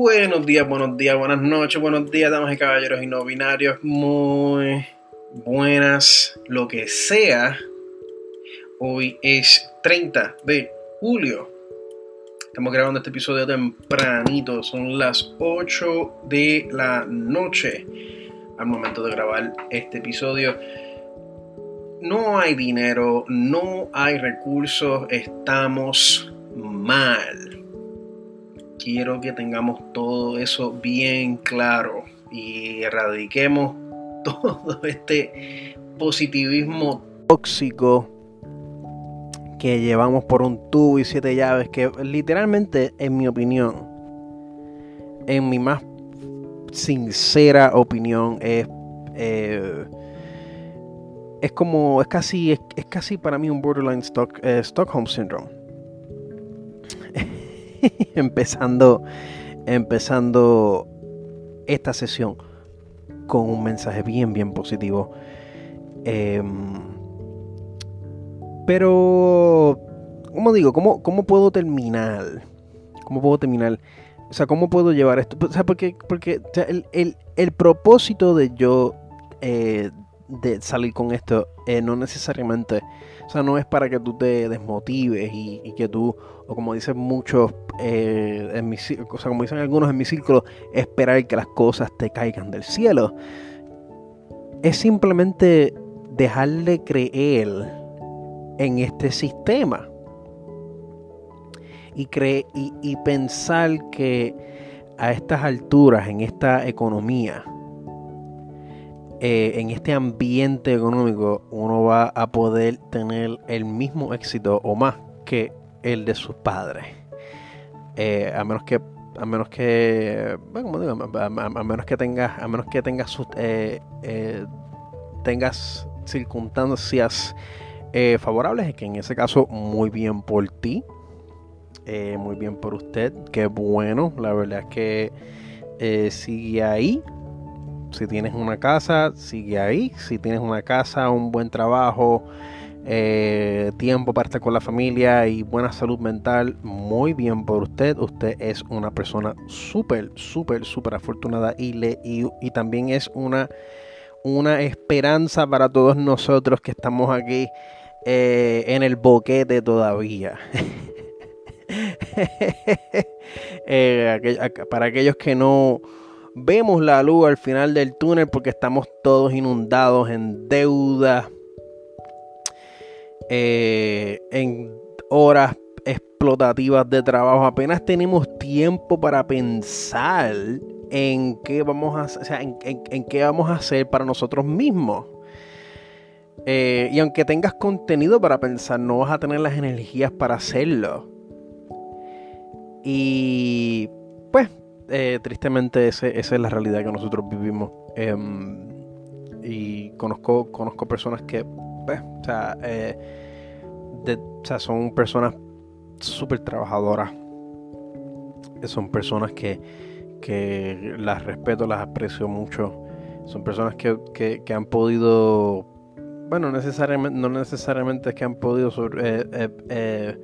Buenos días, buenos días, buenas noches, buenos días, damas y caballeros y no binarios. Muy buenas, lo que sea. Hoy es 30 de julio. Estamos grabando este episodio tempranito, son las 8 de la noche al momento de grabar este episodio. No hay dinero, no hay recursos, estamos mal quiero que tengamos todo eso bien claro y erradiquemos todo este positivismo tóxico que llevamos por un tubo y siete llaves que literalmente en mi opinión en mi más sincera opinión es eh, es como es casi es, casi para mí un borderline eh, Stockholm syndrome empezando, empezando esta sesión con un mensaje bien, bien positivo. Em, pero, ¿cómo digo? ¿Cómo, ¿Cómo puedo terminar? ¿Cómo puedo terminar? O sea, ¿cómo puedo llevar esto? O sea, porque, porque el, propósito de yo eh, de salir con esto eh, no necesariamente o sea, no es para que tú te desmotives y, que tú, o como dicen muchos, eh, en mi, o sea, como dicen algunos en mi círculo, esperar que las cosas te caigan del cielo. Es simplemente dejarle creer en este sistema. Y, cre y, y pensar que a estas alturas, en esta economía, eh, en este ambiente económico uno va a poder tener el mismo éxito o más que el de sus padres. Eh, a menos que a menos que a, menos que tengas a menos que tengas sus, eh, tengas circunstancias favorables que en ese caso muy bien por ti muy bien por usted qué bueno la verdad es que sigue ahí si tienes una casa, sigue ahí. Si tienes una casa, un buen trabajo, eh, tiempo para estar con la familia y buena salud mental, muy bien por usted. Usted es una persona súper, súper, súper afortunada y, le, y, también es una, una esperanza para todos nosotros que estamos aquí eh, en el boquete todavía. Eh, para aquellos que no vemos la luz al final del túnel porque estamos todos inundados en deuda, eh, en horas explotativas de trabajo. Apenas tenemos tiempo para pensar en qué vamos a, en, qué vamos a hacer para nosotros mismos. Eh, y aunque tengas contenido para pensar, no vas a tener las energías para hacerlo. Y pues eh, tristemente esa es la realidad que nosotros vivimos. Em, y conozco, conozco personas que, pues, eh, o, sea, son personas súper trabajadoras. Son personas que, que las respeto, las aprecio mucho. Son personas que, han podido, bueno, necesariamente, no necesariamente es que han podido eh,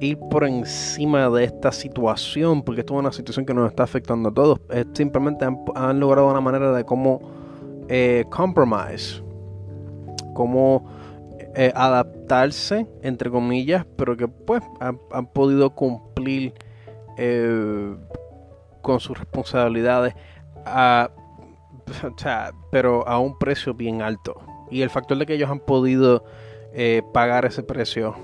ir por encima de esta situación, porque esto es una situación que nos está afectando a todos. simplemente han, logrado una manera de cómo eh, compromise, cómo eh, adaptarse, entre comillas, pero que pues han, podido cumplir eh, con sus responsabilidades, pero a un precio bien alto. Y el factor de que ellos han podido pagar ese precio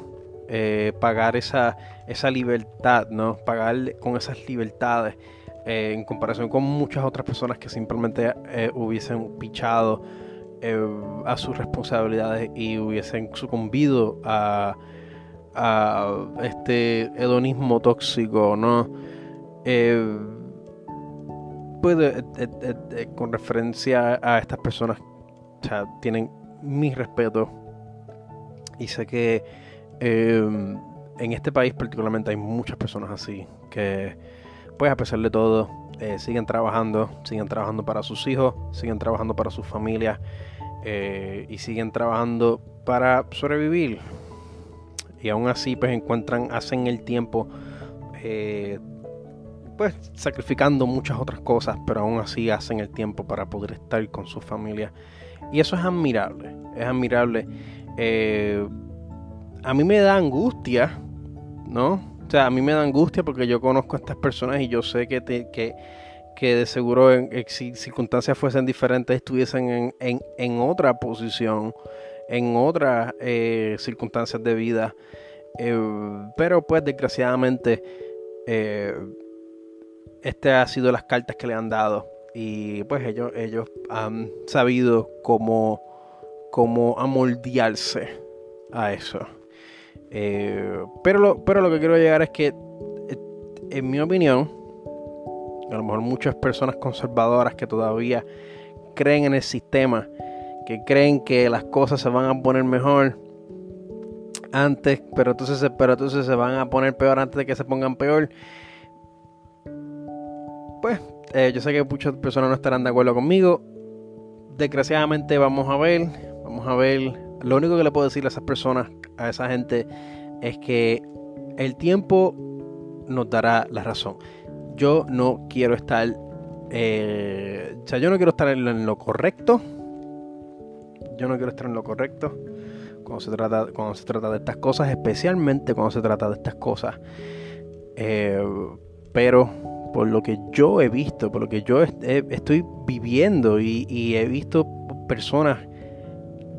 eh, pagar esa, esa libertad, ¿no? Pagar con esas libertades eh, en comparación con muchas otras personas que simplemente eh, hubiesen pichado a sus responsabilidades y hubiesen sucumbido a, a este hedonismo tóxico, ¿no? pues con referencia a estas personas, tienen mi respeto y sé que Em, en este país particularmente hay muchas personas así que pues a pesar de todo eh, siguen trabajando, siguen trabajando para sus hijos, siguen trabajando para sus familias eh, y siguen trabajando para sobrevivir. Y aún así pues encuentran, hacen el tiempo eh, pues sacrificando muchas otras cosas, pero aún así hacen el tiempo para poder estar con su familia. Y eso es admirable, es admirable. A mí me da angustia, ¿no? O sea, a mí me da angustia porque yo conozco a estas personas y yo sé que, que, que de seguro en, si circunstancias fuesen diferentes estuviesen en, en, otra posición, en otras eh, circunstancias de vida. Eh, pero pues desgraciadamente eh, este ha sido las cartas que le han dado y pues ellos, ellos han sabido cómo, cómo amoldearse a eso. Eh, pero, lo, pero lo que quiero llegar es que, en mi opinión, a lo mejor muchas personas conservadoras que todavía creen en el sistema, que creen que las cosas se van a poner mejor antes, pero entonces, pero entonces se van a poner peor antes de que se pongan peor. Pues eh, yo sé que muchas personas no estarán de acuerdo conmigo. Desgraciadamente vamos a ver, vamos a ver. Lo único que le puedo decir a esas personas, a esa gente, es que el tiempo nos dará la razón. Yo no quiero estar, eh, o sea, yo no quiero estar en lo correcto. Yo no quiero estar en lo correcto cuando se trata, cuando se trata de estas cosas, especialmente cuando se trata de estas cosas. Eh, pero por lo que yo he visto, por lo que yo estoy viviendo y, he visto personas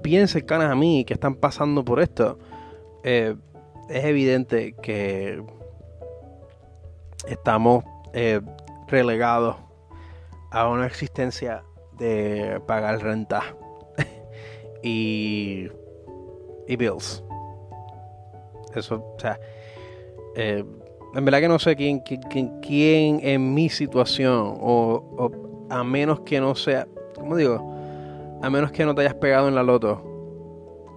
bien cercanas a mí que están pasando por esto, eh, es evidente que estamos eh, relegados a una existencia de pagar renta y, y bills. Eso, o sea, eh, en verdad que no sé quién, quién, en mi situación, o, a menos que no sea, ¿cómo digo? A menos que no te hayas pegado en la loto,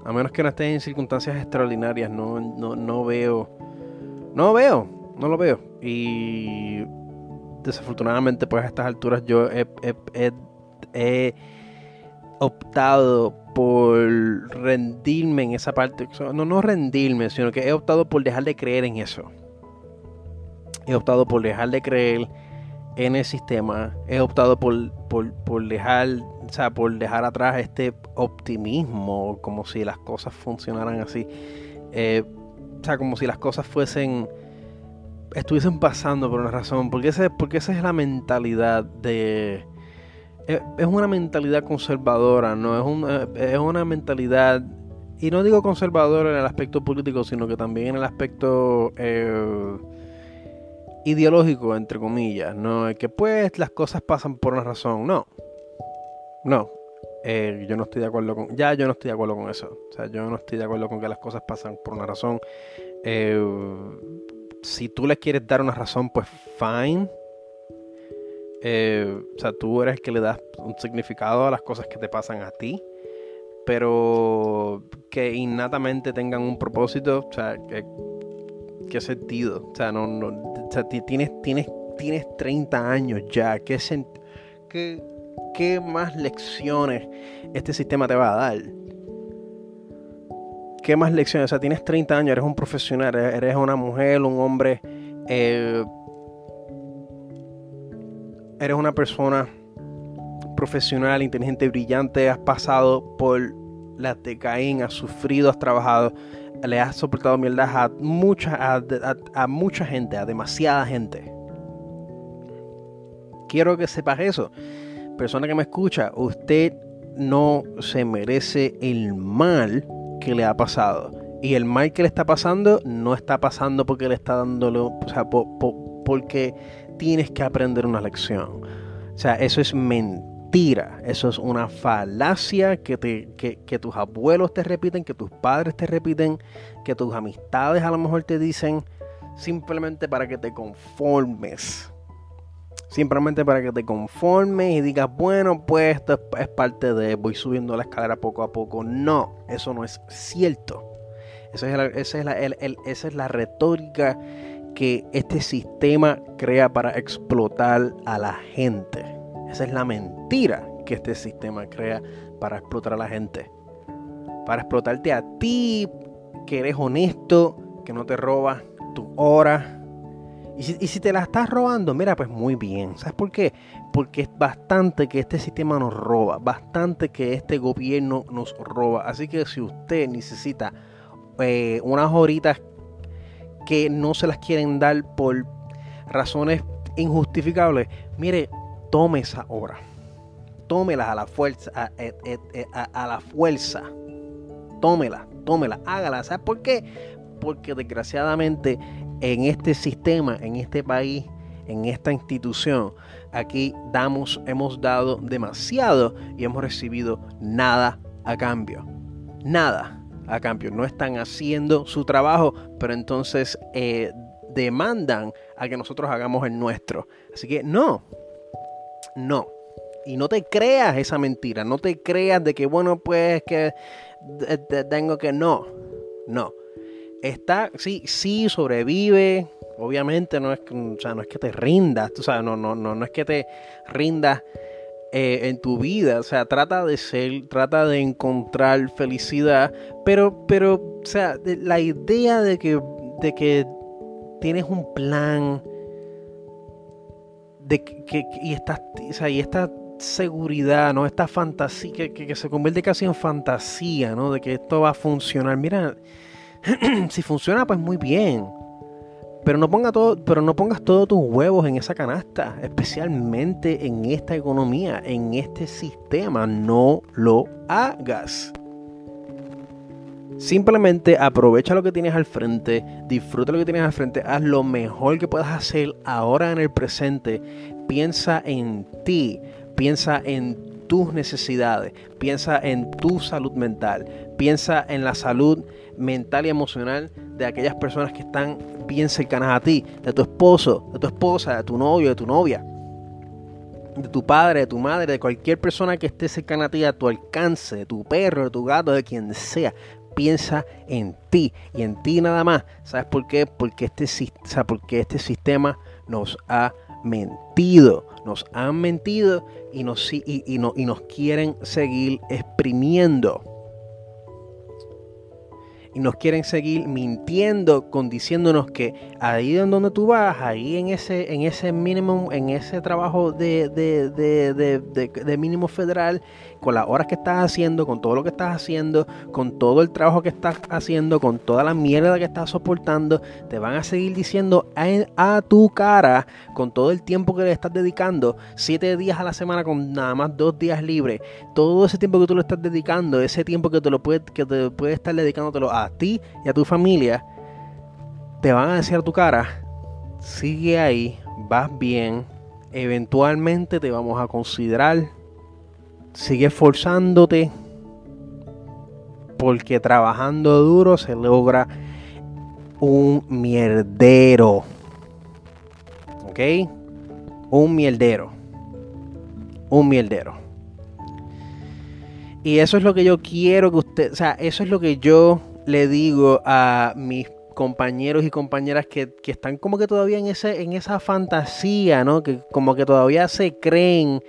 a menos que no estés en circunstancias extraordinarias, no, no, veo, no veo, no lo veo. Y desafortunadamente, pues a estas alturas yo he, he optado por rendirme en esa parte. No, no rendirme, sino que he optado por dejar de creer en eso he optado por dejar de creer en el sistema, he optado por, por, dejar, o sea, por dejar atrás este optimismo, como si las cosas funcionaran así. Eh, o sea, como si las cosas fuesen, estuviesen pasando por una razón, porque, ese, porque esa es la mentalidad de... Eh, es una mentalidad conservadora, ¿no? Es, una, es una mentalidad y no digo conservadora en el aspecto político, sino que también en el aspecto eh, ideológico, entre comillas, no que pues las cosas pasan por una razón, no, no, eh, yo no estoy de acuerdo con, ya yo no estoy de acuerdo con eso, o sea, yo no estoy de acuerdo con que las cosas pasan por una razón, eh, si tú le quieres dar una razón, pues fine, eh, o sea, tú eres el que le das un significado a las cosas que te pasan a ti, pero que innatamente tengan un propósito, o sea, que ¿Qué sentido? O sea, no, no, o sea, tienes, tienes, tienes 30 años ya. ¿Qué, qué, ¿Qué más lecciones este sistema te va a dar? ¿Qué más lecciones? O sea, tienes 30 años, eres un profesional, eres una mujer, un hombre, eh, eres una persona profesional, inteligente, brillante, has pasado por la tecaín, has sufrido, has trabajado le has soportado mierda a mucha, a, mucha gente, a demasiada gente. Quiero que sepas eso. Persona que me escucha, usted no se merece el mal que le ha pasado. Y el mal que le está pasando no está pasando porque le está dándolo, o sea, porque tienes que aprender una lección. O sea, eso es mentira mentira, eso es una falacia que, te, que, tus abuelos te repiten, que tus padres te repiten, que tus amistades a lo mejor te dicen, simplemente para que te conformes. Simplemente para que te conformes y digas, bueno, pues esto es, parte de, voy subiendo la escalera poco a poco. No, eso no es cierto. Esa es la, esa es la, esa es la retórica que este sistema crea para explotar a la gente. Esa es la mentira que este sistema crea para explotar a la gente. Para explotarte a ti, que eres honesto, que no te robas tu hora Y si, te la estás robando, mira, pues muy bien. ¿Sabes por qué? Porque es bastante que este sistema nos roba, bastante que este gobierno nos roba. Así que si usted necesita eh, unas horitas que no se las quieren dar por razones injustificables, mire, tome esa hora. Tómelas a la fuerza, a, a, a la fuerza. Tómela, tómela, hágala. ¿Sabes por qué? Porque desgraciadamente en este sistema, en este país, en esta institución, aquí damos, hemos dado demasiado y hemos recibido nada a cambio. Nada a cambio. No están haciendo su trabajo, pero entonces eh, demandan a que nosotros hagamos el nuestro. Así que no, no. Y no te creas esa mentira, no te creas de que, bueno, pues que tengo que no, no está, sí, sí, sobrevive. Obviamente no es, o sea, no es que te rindas, tú sabes, no, no, no, no es que te rindas eh, en tu vida. O sea, trata de ser, trata de encontrar felicidad. Pero, pero, o sea, la idea de que, de que tienes un plan. De que, y esta, o sea, y esta seguridad, ¿no? Esta fantasía que, que, se convierte casi en fantasía, ¿no? De que esto va a funcionar. Mira, si funciona, pues muy bien. Pero no, ponga todo, pero no pongas todos tus huevos en esa canasta, especialmente en esta economía, en este sistema. No lo hagas. Simplemente aprovecha lo que tienes al frente, disfruta lo que tienes al frente, haz lo mejor que puedas hacer ahora en el presente. Piensa en ti, piensa en tus necesidades, piensa en tu salud mental, piensa en la salud mental y emocional de aquellas personas que están bien cercanas a ti, de tu esposo, de tu esposa, de tu novio, de tu novia, de tu padre, de tu madre, de cualquier persona que esté cercana a ti, a tu alcance, de tu perro, de tu gato, de quien sea. Piensa en ti y en ti nada más. ¿Sabes por qué? Porque este, porque este sistema nos ha mentido. Nos han mentido y nos, y, y, y nos quieren seguir exprimiendo y nos quieren seguir mintiendo, con diciéndonos que ahí en donde tú vas, ahí en ese, en ese mínimo, en ese trabajo de, de, de, de, mínimo federal, con las horas que estás haciendo, con todo lo que estás haciendo, con todo el trabajo que estás haciendo, con toda la mierda que estás soportando, te van a seguir diciendo a, tu cara, con todo el tiempo que le estás dedicando, siete días a la semana con nada más dos días libres, todo ese tiempo que tú le estás dedicando, ese tiempo que te lo puedes, que te puedes estar dedicándotelo a ti y a tu familia, te van a decir a tu cara, sigue ahí, vas bien, eventualmente te vamos a considerar, sigue esforzándote, porque trabajando duro se logra un mierdero. ¿Ok? Un mierdero. Un mierdero. Y eso es lo que yo quiero que usted, o sea, eso es lo que yo le digo a mis compañeros y compañeras que, están como que todavía en, ese, en esa fantasía, ¿no? Que como que todavía se creen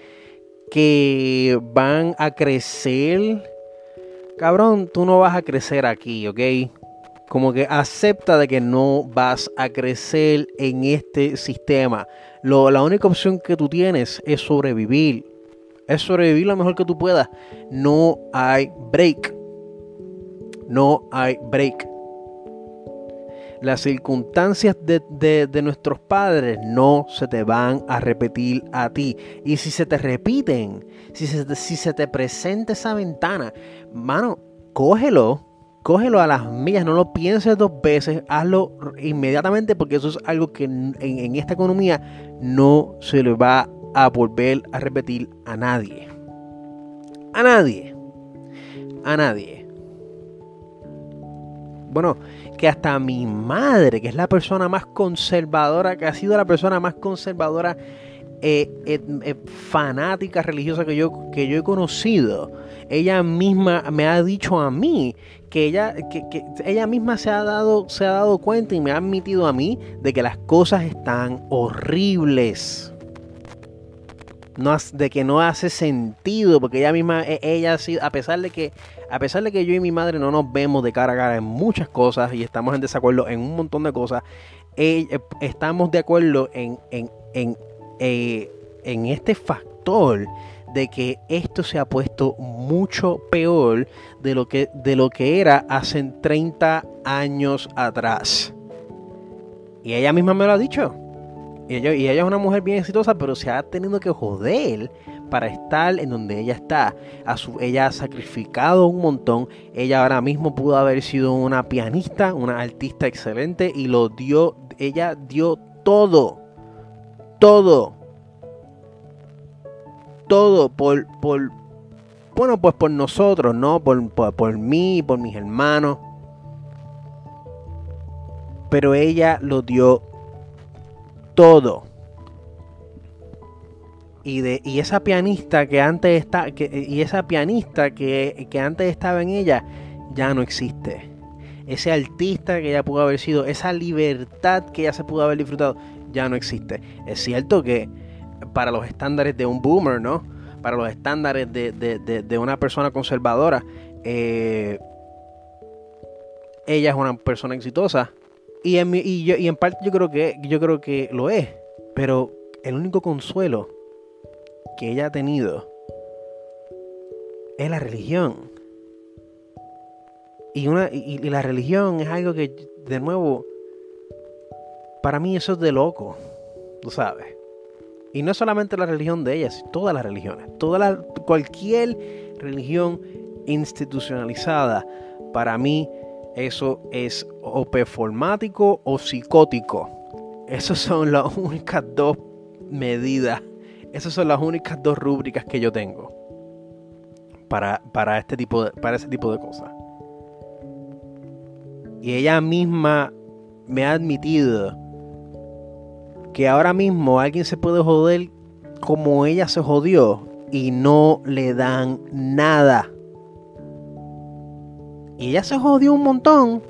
que van a crecer. Cabrón, tú no vas a crecer aquí, ¿ok? Como que acepta de que no vas a crecer en este sistema. Lo, la única opción que tú tienes es sobrevivir. Es sobrevivir lo mejor que tú puedas. No hay break no hay break. Las circunstancias de, nuestros padres no se te van a repetir a ti. Y si se te repiten, si se te, si se te presenta esa ventana, mano, cógelo, cógelo a las millas, no lo pienses dos veces, hazlo inmediatamente porque eso es algo que en esta economía no se le va a volver a repetir a nadie. A nadie. A nadie bueno, que hasta mi madre, que es la persona más conservadora, que ha sido la persona más conservadora, eh, eh, fanática religiosa que yo, que yo he conocido, ella misma me ha dicho a mí que ella, que, que ella misma se ha, dado, se ha dado cuenta y me ha admitido a mí de que las cosas están horribles. No, de que no hace sentido, porque ella misma, e, ella a pesar de que, a pesar de que yo y mi madre no nos vemos de cara a cara en muchas cosas y estamos en desacuerdo en un montón de cosas, eh, estamos de acuerdo en, en, en, eh, en este factor de que esto se ha puesto mucho peor de lo que, de lo que era hace 30 años atrás. Y ella misma me lo ha dicho. Y ella, es una mujer bien exitosa, pero se ha tenido que joder para estar en donde ella está. A su, ella ha sacrificado un montón. Ella ahora mismo pudo haber sido una pianista, una artista excelente y lo dio. Ella dio todo. Todo. Todo por, por bueno, pues por nosotros, ¿no? Por, por, por mí, por mis hermanos. Pero ella lo dio todo. Y, de, y esa pianista que antes está, que, y esa pianista que, que antes estaba en ella, ya no existe. Ese artista que ella pudo haber sido, esa libertad que ella se pudo haber disfrutado, ya no existe. Es cierto que para los estándares de un boomer, ¿no? Para los estándares de, de, de, una persona conservadora, eh, ella es una persona exitosa. Y en, y, yo, y en parte yo creo que yo creo que lo es. Pero el único consuelo que ella ha tenido es la religión. Y, una, y, la religión es algo que, de nuevo, para mí eso es de loco, tú sabes. Y no solamente la religión de ella, sino todas las religiones. Toda la, cualquier religión institucionalizada, para mí eso es o performático o psicótico. Esas son las únicas dos medidas esas son las únicas dos rúbricas que yo tengo para, para, este tipo de, para ese tipo de cosas. Y ella misma me ha admitido que ahora mismo alguien se puede joder como ella se jodió y no le dan nada. Y ella se jodió un montón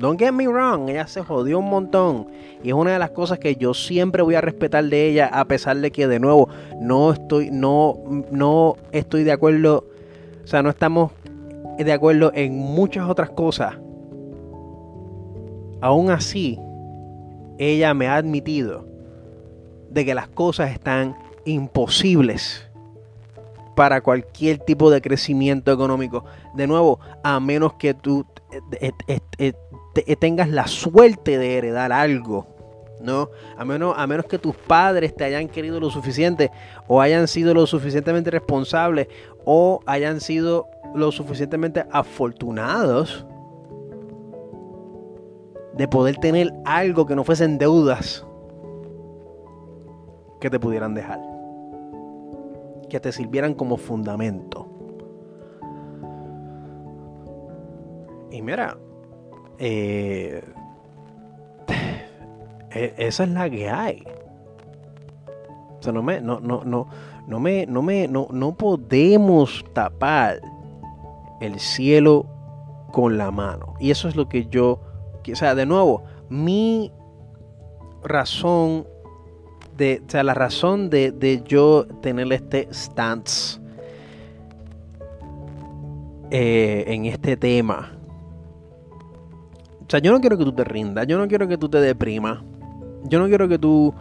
Don't get me wrong, ella se jodió un montón. Y es una de las cosas que yo siempre voy a respetar de ella, a pesar de que, de nuevo, no estoy, no, no estoy de acuerdo. O sea, no estamos de acuerdo en muchas otras cosas. Aún así, ella me ha admitido de que las cosas están imposibles para cualquier tipo de crecimiento económico. De nuevo, a menos que tú eh, eh, eh, tengas la suerte de heredar algo. ¿no? A menos, a menos que tus padres te hayan querido lo suficiente o hayan sido lo suficientemente responsables o hayan sido lo suficientemente afortunados de poder tener algo que no fuesen deudas que te pudieran dejar, que te sirvieran como fundamento. Y mira, eh, e, esa es la que hay. O sea, no me, no, no, no, no me, no me, no, no podemos tapar el cielo con la mano. Y eso es lo que yo, o sea, de nuevo, mi razón de, o sea, la razón de, de yo tener este stance eh, en este tema o sea, yo no quiero que tú te rindas, yo no quiero que tú te deprimas, yo no quiero que tú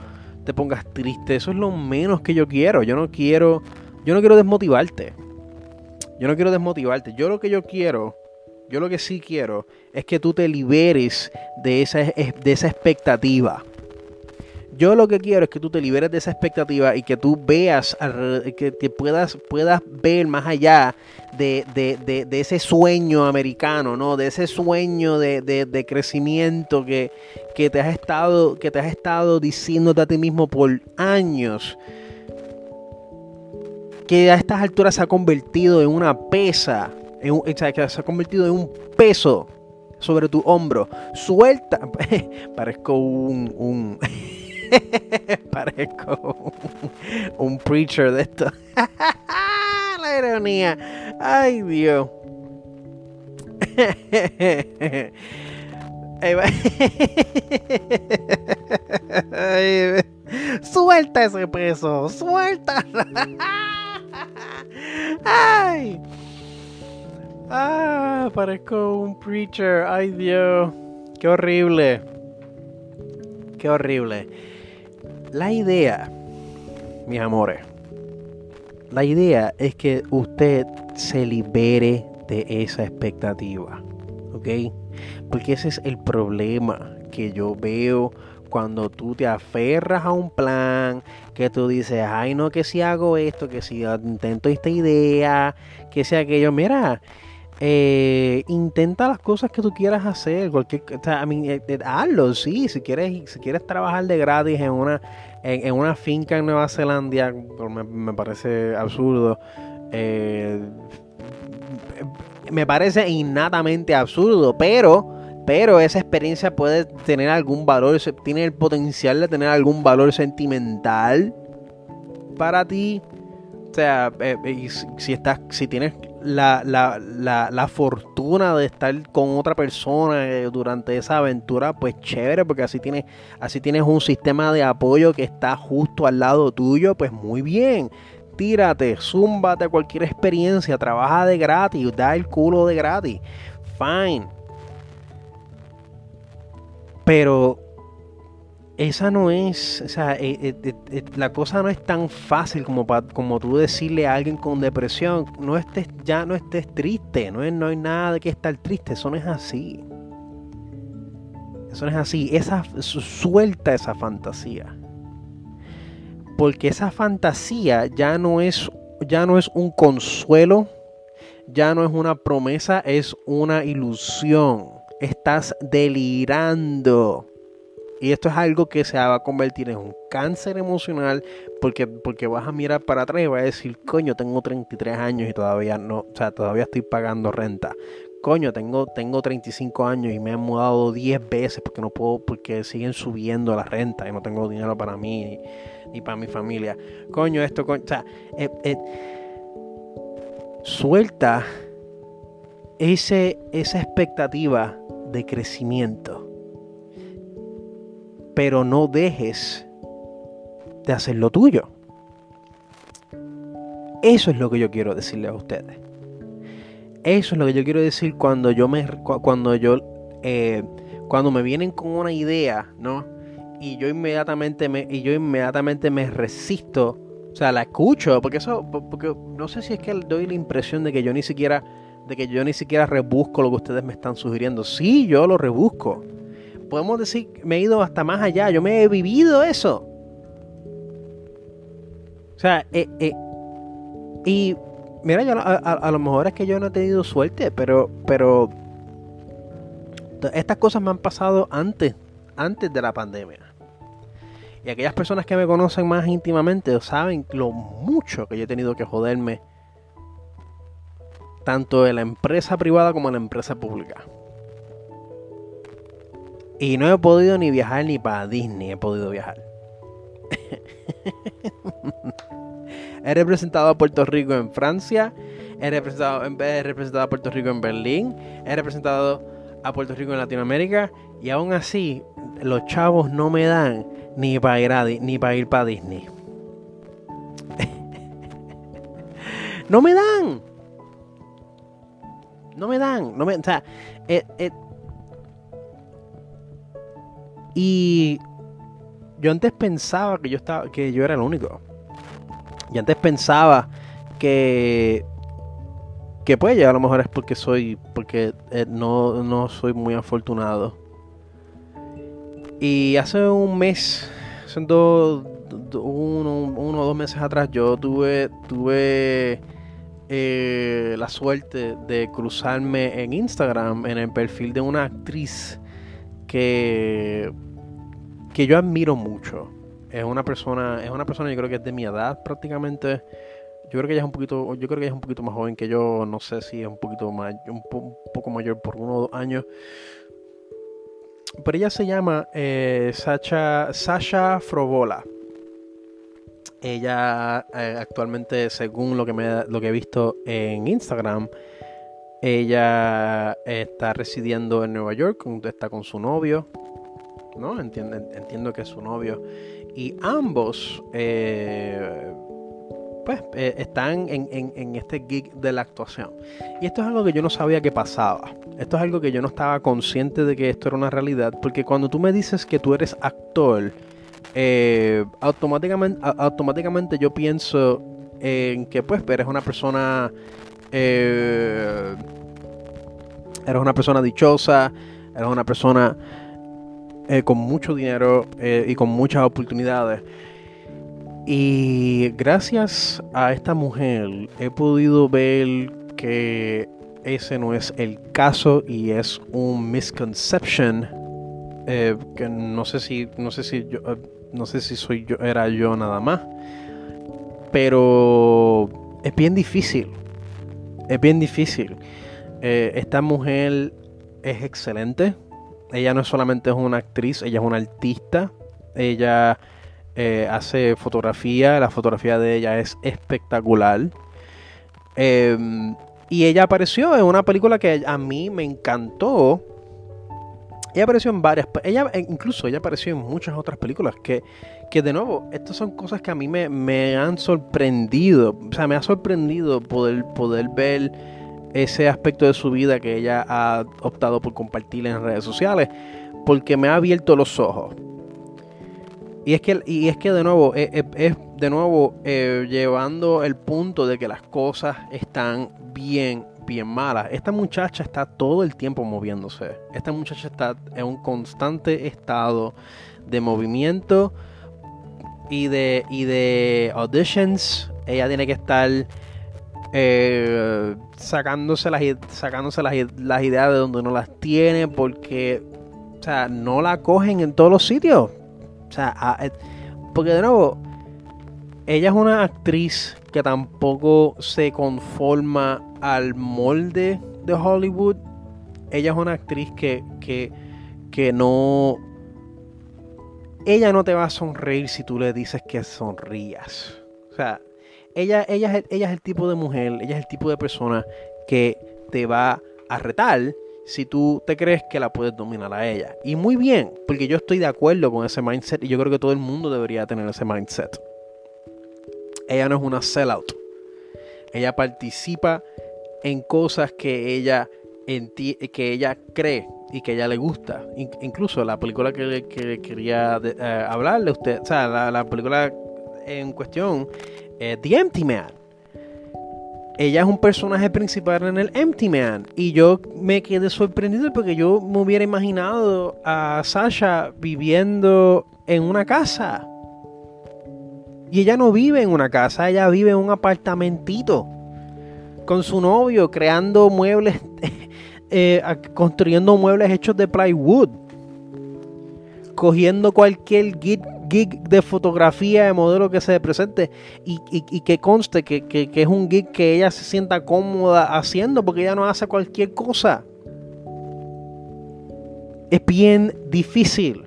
te pongas triste, eso es lo menos que yo quiero. Yo no quiero, yo no quiero desmotivarte. Yo no quiero desmotivarte. Yo lo que yo quiero, yo lo que sí quiero es que tú te liberes de esa, de esa expectativa. Yo lo que quiero es que tú te liberes de esa expectativa y que tú veas, que, puedas, puedas ver más allá de, ese sueño americano, ¿no? De ese sueño de, crecimiento que, que, te has estado, que te has estado diciéndote a ti mismo por años. Que a estas alturas se ha convertido en una pesa, en un, que se ha convertido en un peso sobre tu hombro. Suelta. Parezco un Parezco un, preacher de esto. La ironía. Ay, Dios. suelta ese peso, suelta. Ay. Ah, parezco un preacher. Ay, Dios. Qué horrible. Qué horrible. La idea, mis amores, la idea es que usted se libere de esa expectativa. ¿Ok? Porque ese es el problema que yo veo cuando tú te aferras a un plan, que tú dices, ay no, que si hago esto, que si intento esta idea, que sea aquello, mira, eh, intenta las cosas que tú quieras hacer, cualquier, o sea, eh, eh, hazlo, sí, si quieres, si quieres trabajar de gratis en una, en, una finca en Nueva Zelanda, me, parece absurdo, me parece innatamente absurdo, pero pero esa experiencia puede tener algún valor, tiene el potencial de tener algún valor sentimental para ti. O sea, eh, si, estás, si tienes la, la, fortuna de estar con otra persona eh, durante esa aventura, pues chévere, porque así tienes, así tienes un sistema de apoyo que está justo al lado tuyo, pues muy bien. Tírate, zúmbate a cualquier experiencia, trabaja de gratis, da el culo de gratis. Fine pero esa no es, o sea, eh, eh, eh, la cosa no es tan fácil como, como tú decirle a alguien con depresión, no estés, ya no estés triste, no, es, no hay nada de que estar triste, eso no es así. Eso no es así, esa, suelta esa fantasía. Porque esa fantasía ya no es, ya no es un consuelo, ya no es una promesa, es una ilusión estás delirando. Y esto es algo que se va a convertir en un cáncer emocional porque, porque vas a mirar para atrás y vas a decir, coño, tengo 33 años y todavía no, o sea, todavía estoy pagando renta. Coño, tengo, tengo 35 años y me han mudado 10 veces porque no puedo, porque siguen subiendo la renta y no tengo dinero para mí ni, para mi familia. Coño, esto, coño, o sea, eh, eh, suelta ese, esa expectativa de crecimiento. Pero no dejes de hacer lo tuyo. Eso es lo que yo quiero decirle a ustedes. Eso es lo que yo quiero decir cuando yo me cuando yo eh, cuando me vienen con una idea, ¿no? Y yo inmediatamente me y yo inmediatamente me resisto, o sea, la escucho, porque eso porque no sé si es que doy la impresión de que yo ni siquiera de que yo ni siquiera rebusco lo que ustedes me están sugiriendo. Sí, yo lo rebusco. Podemos decir, me he ido hasta más allá, yo me he vivido eso. O sea, eh, eh, y mira, yo, a, lo mejor es que yo no he tenido suerte, pero, pero estas cosas me han pasado antes, antes de la pandemia. Y aquellas personas que me conocen más íntimamente saben lo mucho que yo he tenido que joderme tanto en la empresa privada como en la empresa pública. Y no he podido ni viajar ni para Disney he podido viajar. he representado a Puerto Rico en Francia, he representado, he representado a Puerto Rico en Berlín, he representado a Puerto Rico en Latinoamérica y aún así los chavos no me dan ni para ir, ni para ir para Disney. no me dan. No me dan, no me, o sea, eh, eh, y yo antes pensaba que yo estaba, que yo era el único. Y antes pensaba que que pues a lo mejor es porque soy porque eh, no, no soy muy afortunado. Y hace un mes, hace uno, uno o dos meses atrás, yo tuve tuve eh, la suerte de cruzarme en Instagram en el perfil de una actriz que, que yo admiro mucho. Es una persona, es una persona yo creo que es de mi edad prácticamente. Yo creo que ella es un poquito, yo creo que ella es un poquito más joven que yo, no sé si es un poquito más, un, poco mayor por uno o dos años. Pero ella se llama eh, Sasha, Sasha Frobola. Ella eh, actualmente, según lo que, me, lo que he visto en Instagram, ella está residiendo en Nueva York, está con su novio, entiendo que es su novio. Y ambos eh, pues, eh, están en, este gig de la actuación. Y esto es algo que yo no sabía que pasaba. Esto es algo que yo no estaba consciente de que esto era una realidad. Porque cuando tú me dices que tú eres actor, eh, automáticamente, automáticamente yo pienso en que pues eres una persona... eres una persona dichosa, eres una persona eh, con mucho dinero eh, y con muchas oportunidades. Y gracias a esta mujer he podido ver que ese no es el caso y es un misconception eh, que no sé si no sé si yo no sé si soy yo era yo nada más. Pero es bien difícil es bien difícil. Esta mujer es excelente ella no solamente es una actriz, ella es una artista. Ella eh, hace fotografía, la fotografía de ella es espectacular. Em, y ella apareció en una película que a mí me encantó. Ella apareció en varias, ella incluso ella apareció en muchas otras películas que, que de nuevo, estas son cosas que a mí me, me han sorprendido. O sea, me ha sorprendido poder, poder ver ese aspecto de su vida que ella ha optado por compartir en redes sociales, porque me ha abierto los ojos. Y es que, y es que de nuevo, es, de nuevo eh, llevando el punto de que las cosas están bien, bien malas. Esta muchacha está todo el tiempo moviéndose. Esta muchacha está en un constante estado de movimiento y de, y de auditions. Ella tiene que estar eh, sacándose, las, sacándose las, ideas de donde no las tiene porque, o sea, no la cogen en todos los sitios. O sea, eh, porque de nuevo, ella es una actriz que tampoco se conforma al molde de Hollywood. Ella es una actriz que, que, que no... Ella no te va a sonreír si tú le dices que sonrías. O sea, ella, ella, ella es el tipo de mujer, ella es el tipo de persona que te va a retar si tú te crees que la puedes dominar a ella. Y muy bien, porque yo estoy de acuerdo con ese mindset y yo creo que todo el mundo debería tener ese mindset. Ella no es una sellout. Ella participa en cosas que ella, que ella cree y que ella le gusta. incluso la película que, que quería eh, hablarle a usted, o sea, la, la película en cuestión eh, The Empty Man. Ella es un personaje principal en el Empty Man. Y yo me quedé sorprendido porque yo me hubiera imaginado a Sasha viviendo en una casa. Y ella no vive en una casa, ella vive en un apartamentito. Con su novio, creando muebles, eh, construyendo muebles hechos de plywood. Cogiendo cualquier git gig de fotografía de modelo que se presente y, que conste que, es un gig que ella se sienta cómoda haciendo porque ella no hace cualquier cosa. Es bien difícil.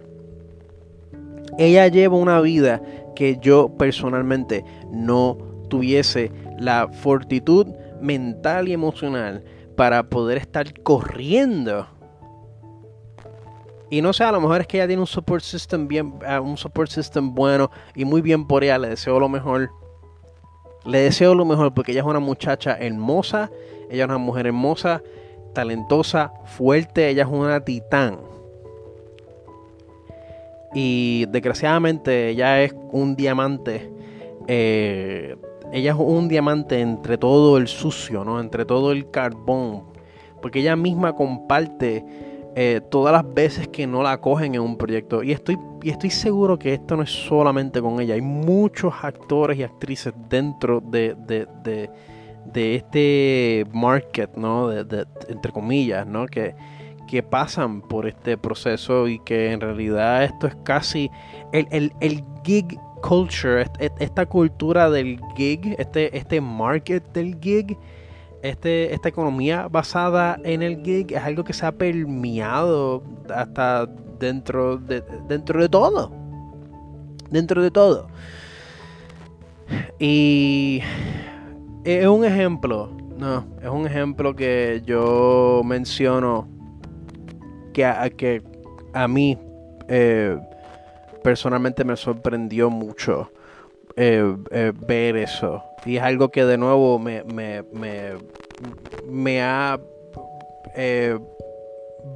Ella lleva una vida que yo personalmente no tuviese la fortitud mental y emocional para poder estar corriendo y no sé, a lo mejor es que ella tiene un support system bien, eh, un support system bueno y muy bien por ella. Le deseo lo mejor. Le deseo lo mejor porque ella es una muchacha hermosa. Ella es una mujer hermosa, talentosa, fuerte. Ella es una titán. Y desgraciadamente ella es un diamante. Eh, ella es un diamante entre todo el sucio, ¿no? Entre todo el carbón. Porque ella misma comparte eh, todas las veces que no la cogen en un proyecto. Y estoy, estoy seguro que esto no es solamente con ella. Hay muchos actores y actrices dentro de, de, este market, ¿no? De, entre comillas, ¿no? Que, que pasan por este proceso y que en realidad esto es casi el, el, el gig culture, esta cultura del gig, este, este market del gig este, esta economía basada en el gig es algo que se ha permeado hasta dentro de, dentro de todo. Dentro de todo. Y es un ejemplo, no, es un ejemplo que yo menciono que a, que a mí eh, personalmente me sorprendió mucho eh, eh, ver eso. Y es algo que de nuevo me, me, me, ha eh,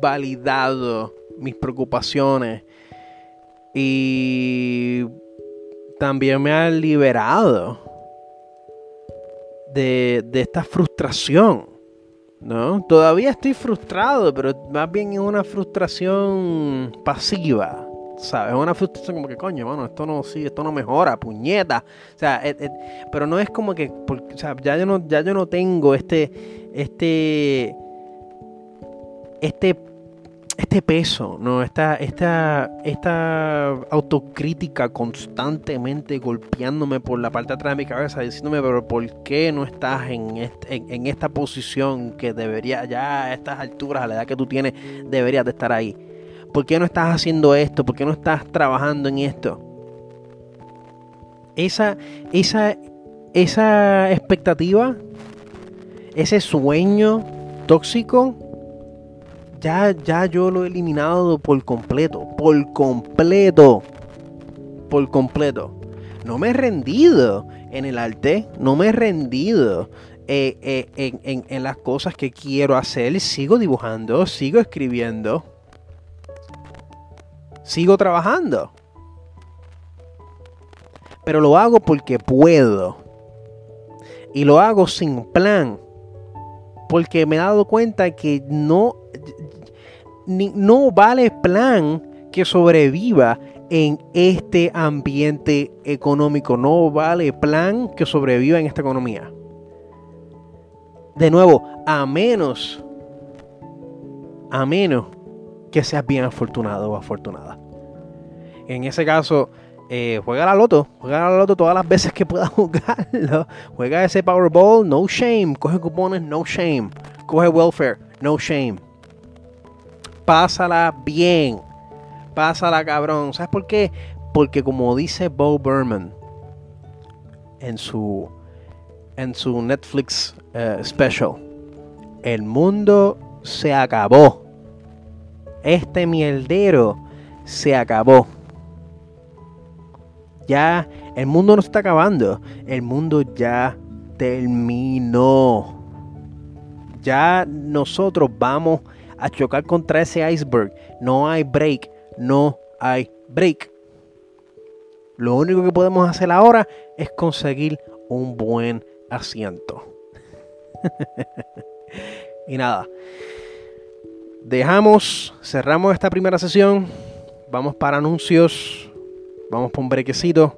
validado mis preocupaciones y también me ha liberado de, de esta frustración. ¿no? Todavía estoy frustrado, pero más bien es una frustración pasiva. Es una frustración como que, coño, mano, esto no, sí, esto no mejora, puñeta. O sea, pero no es como que, sea, ya yo no, ya yo no tengo este, este, este este peso, ¿no? Esta, esta, esta autocrítica constantemente golpeándome por la parte de atrás de mi cabeza, diciéndome, pero ¿por qué no estás en, en, esta posición que debería, ya a estas alturas, a la edad que tú tienes, deberías de estar ahí? ¿Por qué no estás haciendo esto? ¿Por qué no estás trabajando en esto? Esa, esa, esa expectativa, ese sueño tóxico, ya, ya yo lo he eliminado por completo. Por completo. Por completo. No me he rendido en el arte. No me he rendido eh, eh, en, las cosas que quiero hacer. Sigo dibujando. Sigo escribiendo. Sigo trabajando. Pero lo hago porque puedo. Y lo hago sin plan. Porque me he dado cuenta que no no vale plan que sobreviva en este ambiente económico. No vale plan que sobreviva en esta economía. De nuevo, a menos, a menos que seas bien afortunado o afortunada. En ese caso, eh, juega la loto, juega la loto todas las veces que puedas jugarlo. Juega ese Powerball, no shame. Coge cupones, no shame. Coge welfare, no shame pásala bien. Pásala cabrón. ¿Sabes por qué? Porque como dice Bo Berman en su, en su Netflix eh, special, el mundo se acabó. Este mierdero se acabó. Ya el mundo no está acabando. El mundo ya terminó. Ya nosotros vamos a chocar contra ese iceberg. No hay break, no hay break. Lo único que podemos hacer ahora es conseguir un buen asiento. y nada. Dejamos, cerramos esta primera sesión. Vamos para anuncios. Vamos por un brequecito.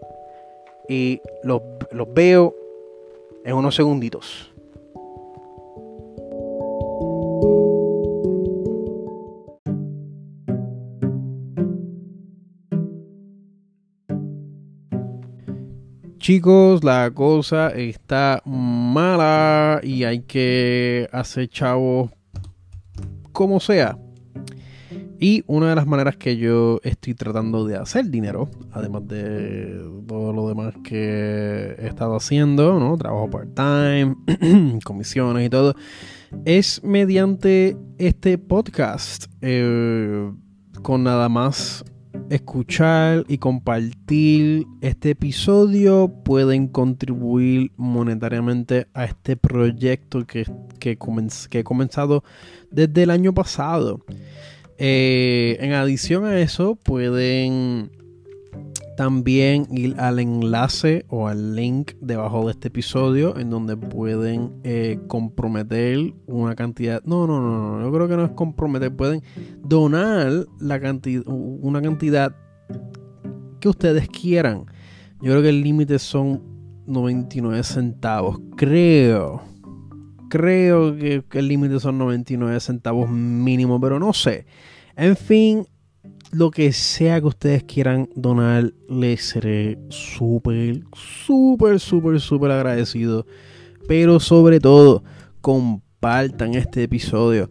Y los, los veo en unos segunditos. chicos, la cosa está mala y hay que hacer chavos como sea. Y una de las maneras que yo estoy tratando de hacer dinero, además de todo lo demás que he estado haciendo, ¿no? Trabajo part-time, comisiones y todo, es mediante este podcast. Eh, con nada más escuchar y compartir este episodio pueden contribuir monetariamente a este proyecto que, que, he comenzado desde el año pasado. Eh, en adición a eso, pueden también ir al enlace o al link debajo de este episodio en donde pueden eh, comprometer una cantidad. No, no, no, no, yo creo que no es comprometer. Pueden donar la cantidad, una cantidad que ustedes quieran. Yo creo que el límite son 99 centavos. Creo. Creo que, el límite son 99 centavos mínimo, pero no sé. En fin, lo que sea que ustedes quieran donar, les seré súper, súper, súper, súper agradecido. Pero sobre todo, compartan este episodio.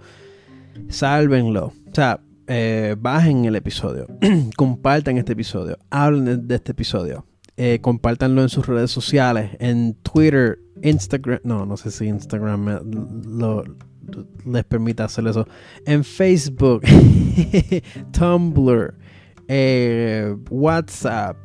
Sálvenlo. O sea, eh, bajen el episodio. compartan este episodio. Hablen de, este episodio. Eh, compártanlo en sus redes sociales. En Twitter, Instagram. No, no sé si Instagram lo, les permita hacer eso. En Facebook, Tumblr, eh, WhatsApp,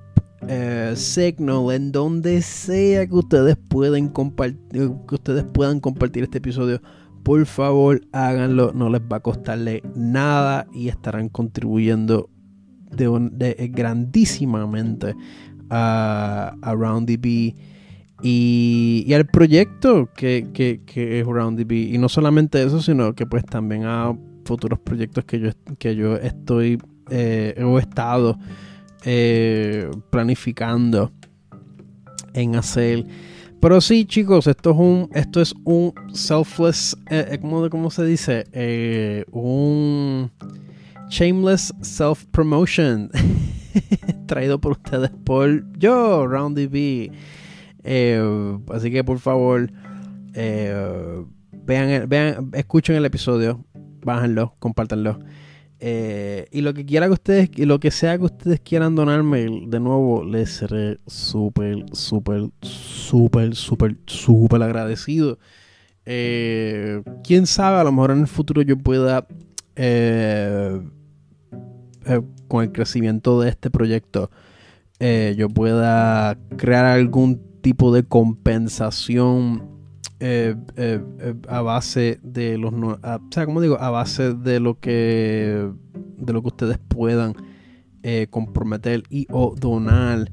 eh, Signal, en donde sea que ustedes pueden compartir, que ustedes puedan compartir este episodio, por favor háganlo, no les va a costarle nada y estarán contribuyendo de, grandísimamente a, a RoundDB y, y, al proyecto que, que, que es RoundDB. Y no solamente eso, sino que pues también a futuros proyectos que yo, que yo estoy eh, he estado eh, planificando en hacer. Pero sí, chicos, esto es un, esto es un selfless, eh, ¿cómo, se dice? un shameless self promotion traído por ustedes por yo, RoundDB. así que por favor, vean, vean, escuchen el episodio, bájenlo, compártanlo. Eh, y lo que quiera que ustedes, y lo que sea que ustedes quieran donarme, de nuevo, les seré súper, súper, súper, súper, súper agradecido. Eh, quién sabe, a lo mejor en el futuro yo pueda, eh, con el crecimiento de este proyecto, yo pueda crear algún tipo de compensación eh, eh, eh, a base de los o sea digo a base de lo que de lo que ustedes puedan comprometer y o donar.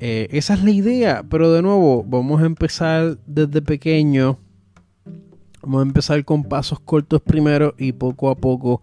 Esa es la idea pero de nuevo vamos a empezar desde pequeño. Vamos a empezar con pasos cortos primero y poco a poco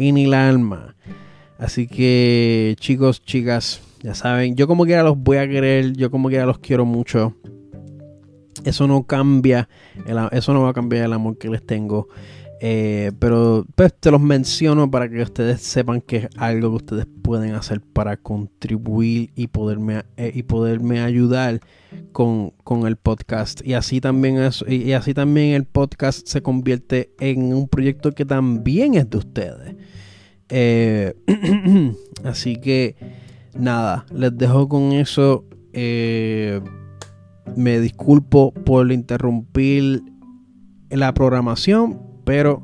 En el alma. Así que, chicos, chicas, ya saben, yo como quiera los voy a querer, yo como quiera los quiero mucho. Eso no cambia, eso no va a cambiar el amor que les tengo. Eh, pero pues te los menciono para que ustedes sepan que es algo que ustedes pueden hacer para contribuir y poderme, eh, y poderme ayudar con, el podcast. Y así, también y así también el podcast se convierte en un proyecto que también es de ustedes. Eh, así que nada, les dejo con eso. Me disculpo por interrumpir la programación, pero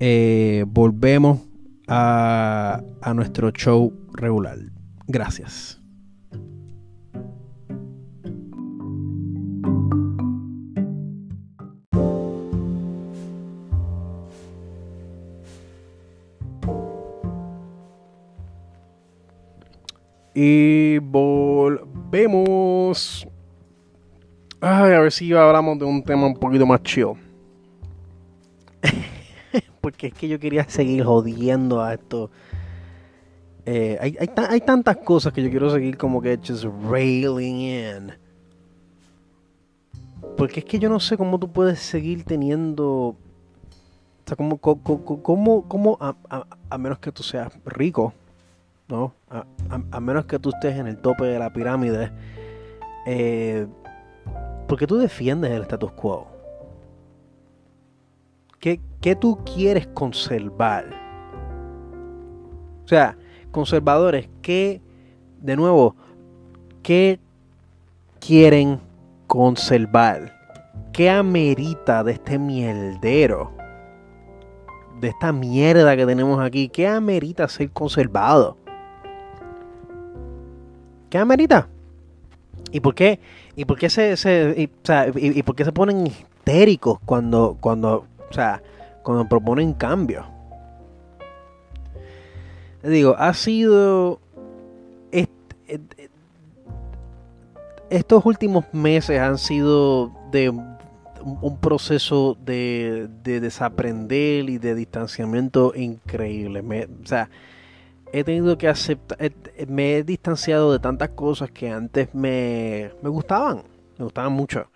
eh, volvemos a, a nuestro show regular. Gracias. Y volvemos. Ay, a ver si hablamos de un tema un poquito más chill. Porque es que yo quería seguir jodiendo a esto. Eh, hay, hay, tantas cosas que yo quiero seguir como que just railing in. Porque es que yo no sé cómo tú puedes seguir teniendo. O sea, como, como, a menos que tú seas rico ¿no? A, menos que tú estés en el tope de la pirámide, eh, porque tú defiendes el status quo. ¿Qué, tú quieres conservar? O sea, conservadores, ¿qué, de nuevo, qué quieren conservar? ¿Qué amerita de este mierdero? De esta mierda que tenemos aquí, ¿qué amerita ser conservado? ¿Qué amerita? ¿Y por qué? ¿Y por qué se, y, por qué se ponen histéricos cuando, cuando, o sea, cuando proponen cambio? Digo, ha sido estos últimos meses han sido de un proceso de, de desaprender y de distanciamiento increíble. o sea, he tenido que aceptar, me he distanciado de tantas cosas que antes me, gustaban, me gustaban mucho.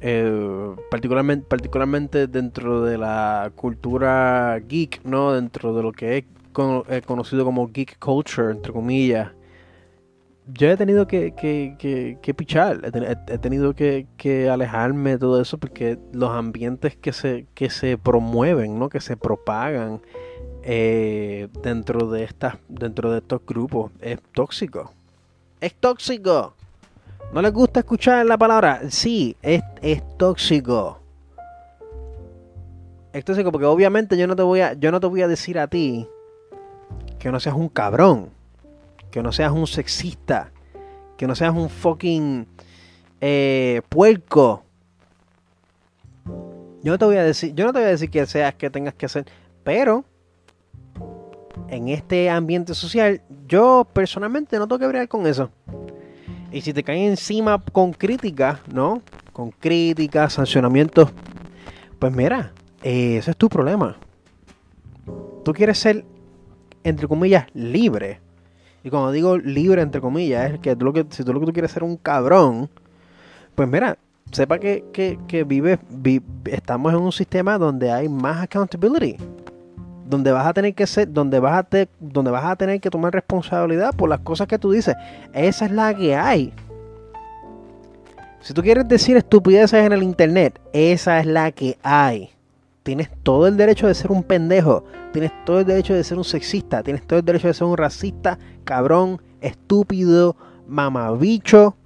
Eh, particularmente, dentro de la cultura geek, ¿no? Dentro de lo que es conocido como geek culture, entre comillas, yo he tenido que, que, pichar, he, tenido que, alejarme de todo eso porque los ambientes que se, que se promueven, ¿no? que se propagan eh, dentro, de estas, dentro de estos grupos es tóxico. Es tóxico. ¿No les gusta escuchar la palabra? Sí, es, es tóxico. Es tóxico porque obviamente yo no te voy a, yo no te voy a decir a ti que no seas un cabrón que no seas un sexista, que no seas un fucking eh, puerco. Yo no te voy a decir, yo no te voy a decir que seas que tengas que hacer, pero en este ambiente social, yo personalmente no tengo que bregar con eso. Y si te caen encima con críticas, ¿no? Con críticas, sancionamientos, pues mira, eh, ese es tu problema. Tú quieres ser, entre comillas, libre. Y cuando digo libre, entre comillas, es que, tú lo que si tú lo que tú quieres ser un cabrón, pues mira, sepa que, que, vive, estamos en un sistema donde hay más accountability. Donde vas a tener que ser, donde vas a, donde vas a tener que tomar responsabilidad por las cosas que tú dices. Esa es la que hay. Si tú quieres decir estupideces en el internet, esa es la que hay. Tienes todo el derecho de ser un pendejo. Tienes todo el derecho de ser un sexista. Tienes todo el derecho de ser un racista, cabrón, estúpido, mamabicho.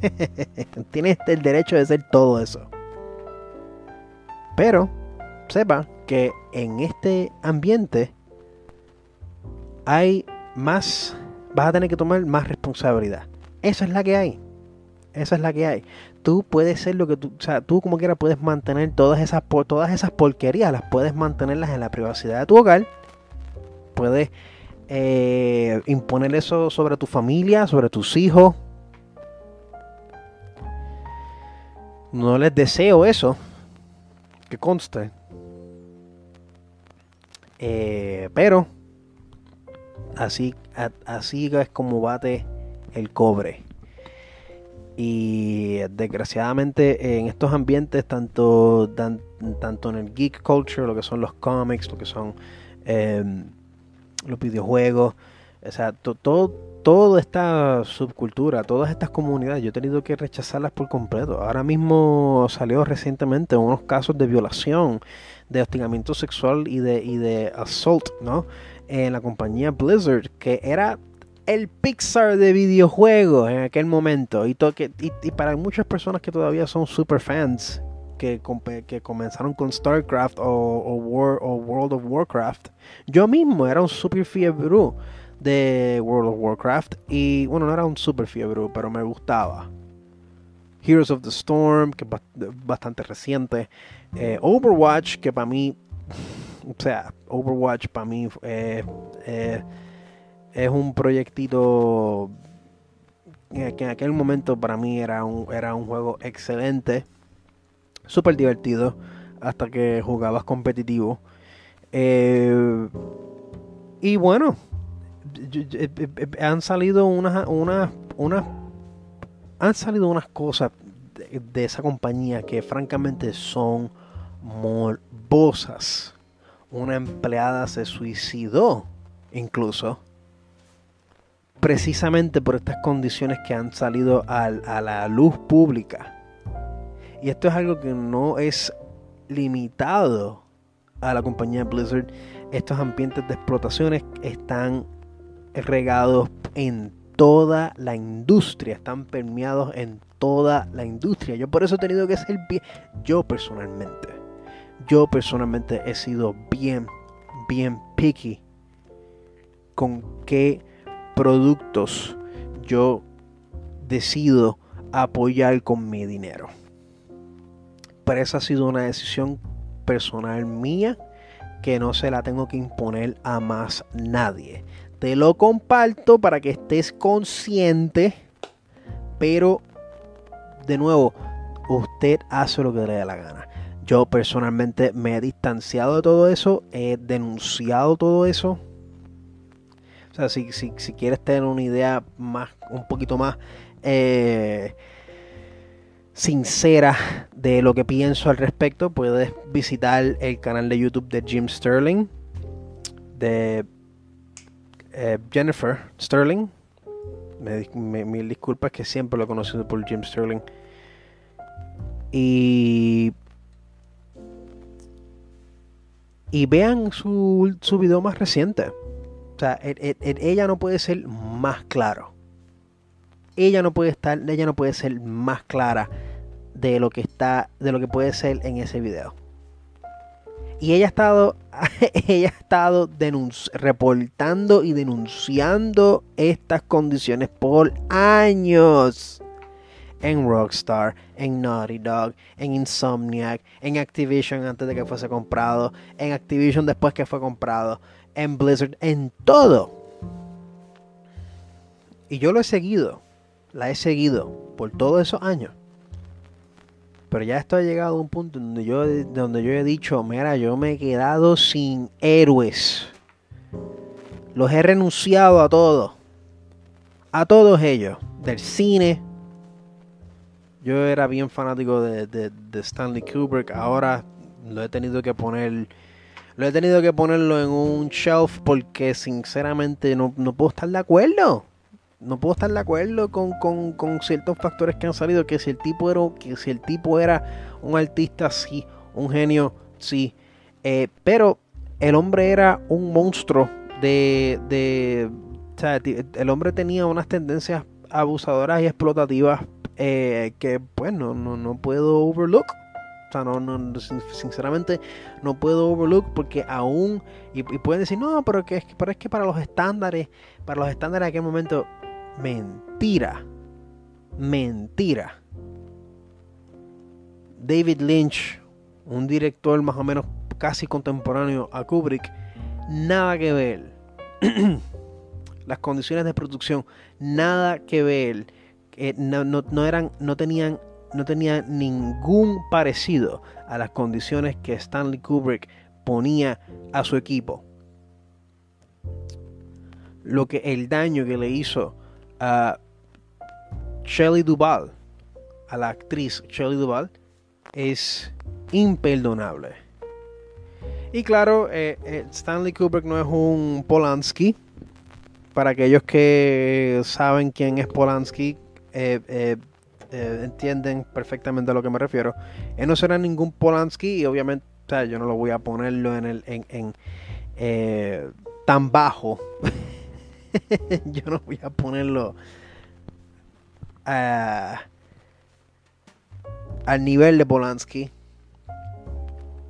Tienes el derecho de ser todo eso. Pero sepa que en este ambiente hay más, vas a tener que tomar más responsabilidad. Esa es la que hay. Esa es la que hay tú puedes ser lo que tú, o sea, tú como quieras puedes mantener todas esas, todas esas porquerías, las puedes mantenerlas en la privacidad de tu hogar, puedes eh, imponer eso sobre tu familia, sobre tus hijos. No les deseo eso, que conste. Eh, pero así, así es como bate el cobre. Y desgraciadamente en estos ambientes, tanto, tanto en el geek culture, lo que son los cómics, lo que son em, los videojuegos, o sea, todo, toda esta subcultura, todas estas comunidades, yo he tenido que rechazarlas por completo. Ahora mismo salió recientemente unos casos de violación, de hostigamiento sexual y de, y de assault, ¿no? En la compañía Blizzard, que era el Pixar de videojuegos en aquel momento. Y, para muchas personas que todavía son super fans, que, comenzaron con StarCraft o, World of Warcraft, yo mismo era un super fiebre de World of Warcraft. Y bueno, no era un super fiebre, pero me gustaba. Heroes of the Storm, que es bastante reciente. Eh, Overwatch, que para mí, o sea, Overwatch para mí eh, eh, es un proyectito que en aquel momento para mí era un, era un juego excelente, súper divertido, hasta que jugabas competitivo. Y bueno, han salido unas, unas, unas, han salido unas cosas de esa compañía que francamente son morbosas. Una empleada se suicidó incluso precisamente por estas condiciones que han salido a, la luz pública. Y esto es algo que no es limitado a la compañía Blizzard. Estos ambientes de explotaciones están regados en toda la industria, están permeados en toda la industria. Yo por eso he tenido que ser bien, yo personalmente, yo personalmente he sido bien, bien picky con qué productos yo decido apoyar con mi dinero. Pero esa ha sido una decisión personal mía que no se la tengo que imponer a más nadie. Te lo comparto para que estés consciente, pero de nuevo, usted hace lo que le dé la gana. Yo personalmente me he distanciado de todo eso, he denunciado todo eso si, quieres tener una idea más, un poquito más eh, sincera de lo que pienso al respecto, puedes visitar el canal de YouTube de Jim Sterling. de eh, Jennifer Sterling. Me, mil disculpas que siempre lo he conocido por Jim Sterling. Y. Y vean su, su video más reciente. O sea, ella no puede ser más claro. Ella no puede estar, ella no puede ser más clara de lo que está, de lo que puede ser en ese video. Y ella ha estado, ella ha estado reportando y denunciando estas condiciones por años. En Rockstar, en Naughty Dog, en Insomniac, en Activision antes de que fuese comprado, en Activision después que fue comprado, en Blizzard, en todo. Y yo lo he seguido, la he seguido por todos esos años. Pero ya esto ha llegado a un punto donde yo, donde yo he dicho, mira, yo me he quedado sin héroes. Los he renunciado a todos. A todos ellos. Del cine. Yo era bien fanático de, Stanley Kubrick. Ahora lo he tenido que poner. Lo he tenido que ponerlo en un shelf porque sinceramente no, no puedo estar de acuerdo no puedo estar de acuerdo con, ciertos factores que han salido. Que si el tipo era, que si el tipo era un artista, sí, un genio, sí. Eh, pero el hombre era un monstruo de, de o sea, el hombre tenía unas tendencias abusadoras y explotativas eh, que pues no, no, puedo overlook. O sea, no, no, sinceramente no puedo overlook porque aún, y, pueden decir, no, pero, que, pero es que para los estándares, para los estándares de aquel momento, Mentira. Mentira. David Lynch, un director más o menos casi contemporáneo a Kubrick, nada que ver. Las condiciones de producción, nada que ver. no, eran, no tenían, no tenían ningún parecido a las condiciones que Stanley Kubrick ponía a su equipo. Lo que el daño que le hizo a Shelley Duvall, a la actriz Shelley Duvall, es imperdonable. Y claro, eh, eh, Stanley Kubrick no es un Polanski. Para aquellos que saben quién es Polanski, eh, entienden perfectamente a lo que me refiero. Él no será ningún Polanski y obviamente yo no lo voy a ponerlo en el en, tan bajo yo no voy a ponerlo al nivel de Polanski.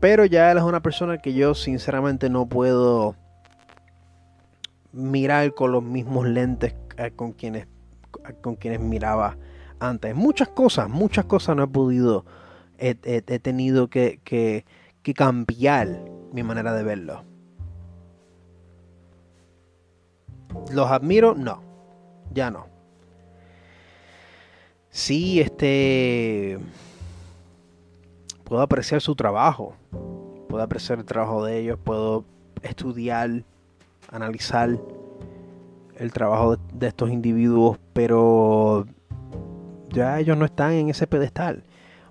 Pero ya él es una persona que yo sinceramente no puedo mirar con los mismos lentes con quienes, con quienes miraba antes. Muchas cosas, muchas cosas no he podido, he, tenido que, que cambiar mi manera de verlo. ¿Los admiro? No. Ya no. Sí, este. Puedo apreciar su trabajo. Puedo apreciar el trabajo de ellos. Puedo estudiar, analizar el trabajo de, estos individuos. Pero ya ellos no están en ese pedestal.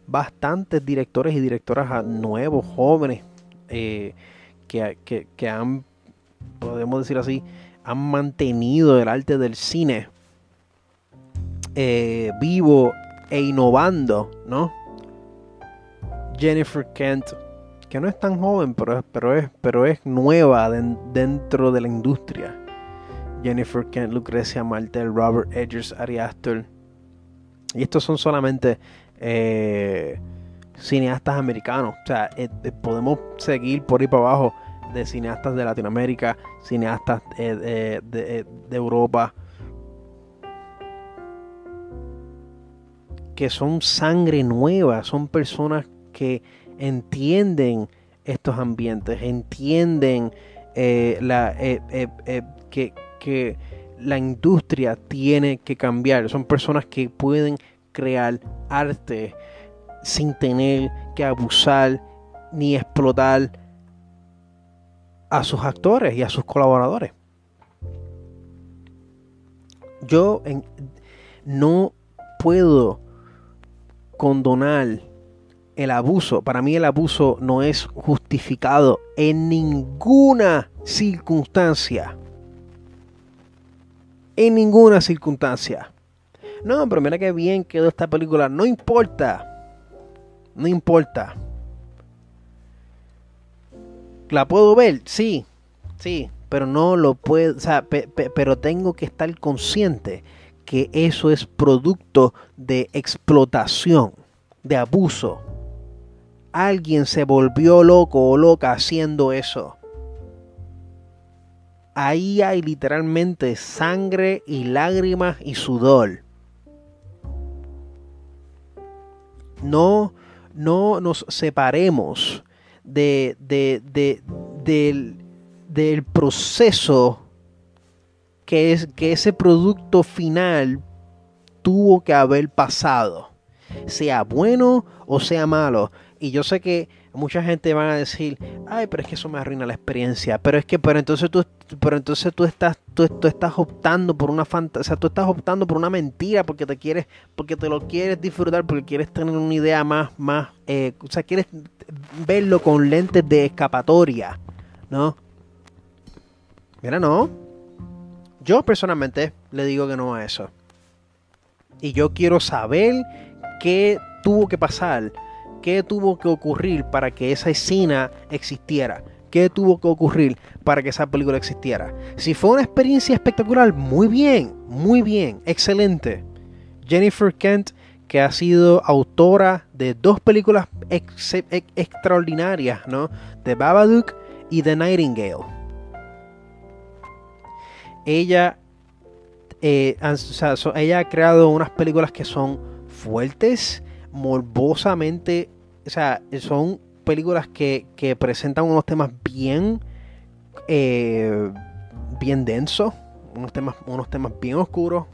Bastantes directores y directoras nuevos, jóvenes, eh, que, que han, podemos decir así, han mantenido el arte del cine eh, vivo e innovando, ¿no? Jennifer Kent, que no es tan joven, pero, pero, es, pero es nueva dentro de la industria. Jennifer Kent, Lucrecia Martel, Robert Edgers, Ari Aster. Y estos son solamente eh, cineastas americanos. O sea, eh, podemos seguir por ahí para abajo de cineastas de Latinoamérica, cineastas eh, de, Europa, que son sangre nueva, son personas que entienden estos ambientes, entienden eh, eh, que, que la industria tiene que cambiar, son personas que pueden crear arte sin tener que abusar ni explotar a sus actores y a sus colaboradores. Yo no puedo condonar el abuso, para mí el abuso no es justificado en ninguna circunstancia. En ninguna circunstancia. No, pero mira qué bien quedó esta película. No importa. No importa. ¿La puedo ver? Sí. Sí. Pero no lo puedo. O sea, pero tengo que estar consciente que eso es producto de explotación, de abuso. Alguien se volvió loco o loca haciendo eso. Ahí hay literalmente sangre y lágrimas y sudor. No, no nos separemos de, del, del proceso que, es, que ese producto final tuvo que haber pasado, sea bueno o sea malo. Y yo sé que mucha gente va a decir, ay, pero es que eso me arruina la experiencia. Pero es que, pero entonces tú, pero entonces tú estás, tú, estás optando por una fantasía, tú estás optando por una mentira porque te quieres, porque te lo quieres disfrutar, porque quieres tener una idea más, más, eh, o sea, quieres verlo con lentes de escapatoria, ¿no? Mira, no. Yo personalmente le digo que no a eso. Y yo quiero saber qué tuvo que pasar, qué tuvo que ocurrir para que esa escena existiera. ¿Qué tuvo que ocurrir para que esa película existiera? Si fue una experiencia espectacular, muy bien, muy bien, excelente. Jennifer Kent, que ha sido autora de dos películas extraordinarias, ¿no? The Babadook y The Nightingale ella, eh, ella ha creado unas películas que son fuertes, morbosamente, o sea, son películas que, presentan unos temas bien, eh, bien densos, unos temas, unos temas bien oscuros.